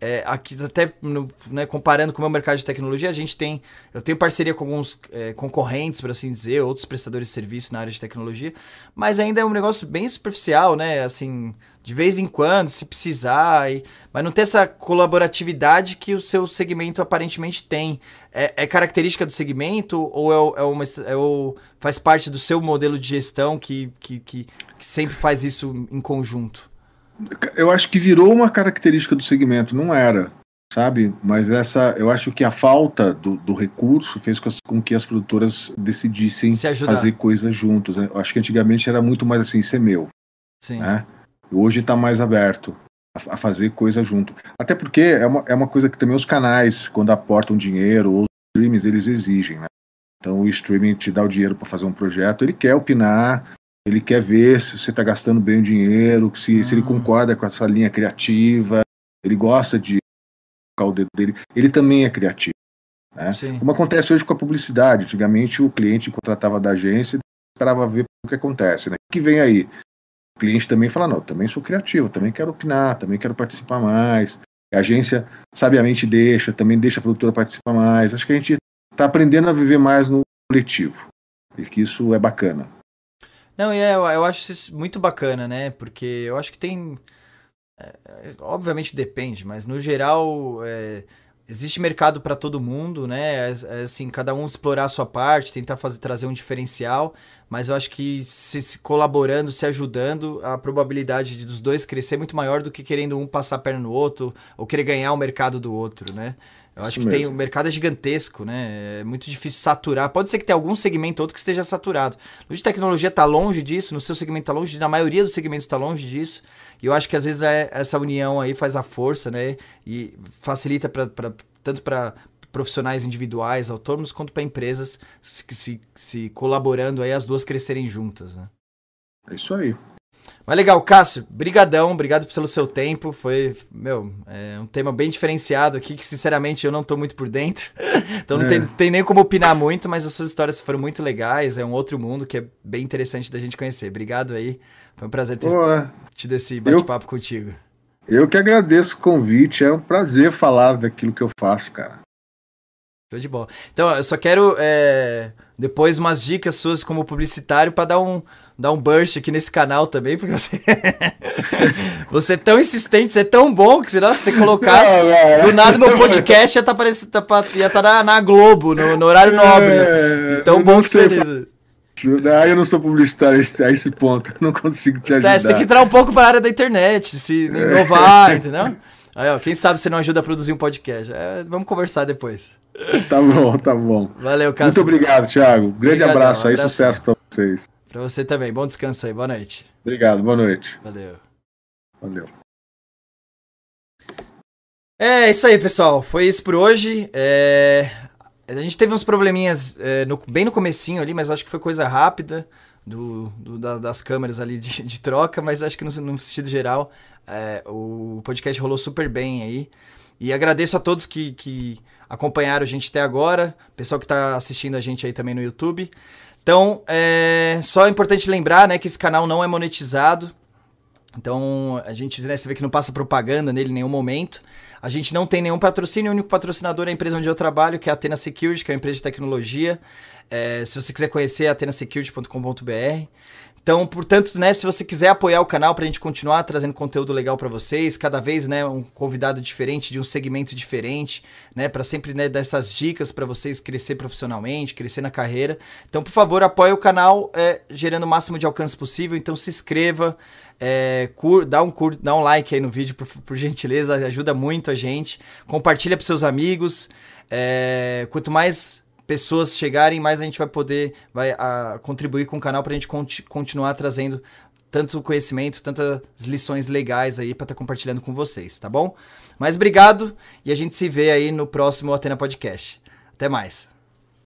É, aqui até no, né, comparando com o meu mercado de tecnologia, a gente tem, eu tenho parceria com alguns é, concorrentes, por assim dizer, outros prestadores de serviço na área de tecnologia, mas ainda é um negócio bem superficial, né? Assim, de vez em quando, se precisar, e, mas não tem essa colaboratividade que o seu segmento aparentemente tem. É, é característica do segmento ou é, é uma, é o, faz parte do seu modelo de gestão que, que, que, que sempre faz isso em conjunto? Eu acho que virou uma característica do segmento, não era, sabe? Mas essa, eu acho que a falta do, do recurso fez com que as produtoras decidissem fazer coisas juntos. Né? Eu acho que antigamente era muito mais assim, ser meu. Sim. Né? Hoje está mais aberto a, a, fazer coisa junto. Até porque é uma, é uma coisa que também os canais, quando aportam dinheiro, ou os streamings, eles exigem, né? Então o streaming te dá o dinheiro para fazer um projeto, ele quer opinar, ele quer ver se você está gastando bem o dinheiro, se, se ele hum. concorda com essa linha criativa, ele gosta de colocar o dedo dele. Ele também é criativo. Né? Como acontece hoje com a publicidade. Antigamente o cliente contratava da agência e esperava ver o que acontece. Né? O que vem aí? O cliente também fala, não, também sou criativo, também quero opinar, também quero participar mais. A agência sabiamente deixa, também deixa a produtora participar mais. Acho que a gente está aprendendo a viver mais no coletivo. E que isso é bacana. Não, e é, eu acho isso muito bacana, né? Porque eu acho que tem. É obviamente depende, mas no geral é, existe mercado para todo mundo, né? É, é, assim, cada um explorar a sua parte, tentar fazer trazer um diferencial, mas eu acho que se, se colaborando, se ajudando, a probabilidade de, dos dois crescer é muito maior do que querendo um passar a perna no outro ou querer ganhar o mercado do outro, né? Eu acho Isso que mesmo. tem o mercado é gigantesco, né? É muito difícil saturar. Pode ser que tenha algum segmento outro que esteja saturado. O de tecnologia está longe disso, no seu segmento está longe, na maioria dos segmentos está longe disso. E eu acho que às vezes é, essa união aí faz a força, né? E facilita pra, pra tanto para profissionais individuais, autônomos, quanto para empresas se, se, se colaborando aí as duas crescerem juntas, né? É isso aí. Mas legal, Cássio, brigadão, obrigado pelo seu tempo. Foi, meu, é um tema bem diferenciado aqui, que sinceramente eu não tô muito por dentro. então não é. tem, tem, nem como opinar muito, mas as suas histórias foram muito legais. É um outro mundo que é bem interessante da gente conhecer. Obrigado aí. Foi um prazer ter Pô, tido esse bate-papo contigo. Eu que agradeço o convite. É um prazer falar daquilo que eu faço, cara. Tô de bola. Então, eu só quero é, depois umas dicas suas como publicitário para dar um dar um burst aqui nesse canal também, porque você. você é tão insistente, você é tão bom que se você colocasse. Do nada meu podcast ia estar tá parecendo, tá, ia tá na, na, Globo, no, no horário nobre. É, tão bom que você. Ah, eu não sou publicitário a esse ponto, eu não consigo te ajudar. Você tem que entrar um pouco para a área da internet, se inovar, é. entendeu? Aí, ó, quem sabe você não ajuda a produzir um podcast. É, vamos conversar depois. Tá bom, tá bom. Valeu, Cássio. Muito obrigado, Thiago. Grande Obrigadão, abraço aí, sucesso para vocês. Pra você também. Bom descanso aí. Boa noite. Obrigado. Boa noite. Valeu. Valeu. É isso aí, pessoal. Foi isso por hoje. É... A gente teve uns probleminhas é, no... bem no comecinho ali, mas acho que foi coisa rápida do, do da, das câmeras ali de, de, troca, mas acho que no, no sentido geral é, o podcast rolou super bem aí. E agradeço a todos que, que acompanharam a gente até agora, pessoal que está assistindo a gente aí também no YouTube. Então, é só é importante lembrar, né, que esse canal não é monetizado. Então, a gente, né, você vê que não passa propaganda nele em nenhum momento. A gente não tem nenhum patrocínio, o único patrocinador é a empresa onde eu trabalho, que é a Atena Security, que é uma empresa de tecnologia. É, se você quiser conhecer, atenasecurity.com.br. Então, portanto, né, se você quiser apoiar o canal para a gente continuar trazendo conteúdo legal para vocês, cada vez, né, um convidado diferente, de um segmento diferente, né, para sempre, né, dar essas dicas para vocês crescer profissionalmente, crescer na carreira. Então, por favor, apoie o canal, é, gerando o máximo de alcance possível. Então, se inscreva, é, cur, dá um cur, dá um like aí no vídeo, por, por gentileza, ajuda muito a gente. Compartilha para seus amigos. É, quanto mais pessoas chegarem, mais a gente vai poder vai, a, contribuir com o canal para a gente conti continuar trazendo tanto conhecimento, tantas lições legais aí para estar tá compartilhando com vocês, tá bom? Mas obrigado e a gente se vê aí no próximo Atena Podcast. Até mais.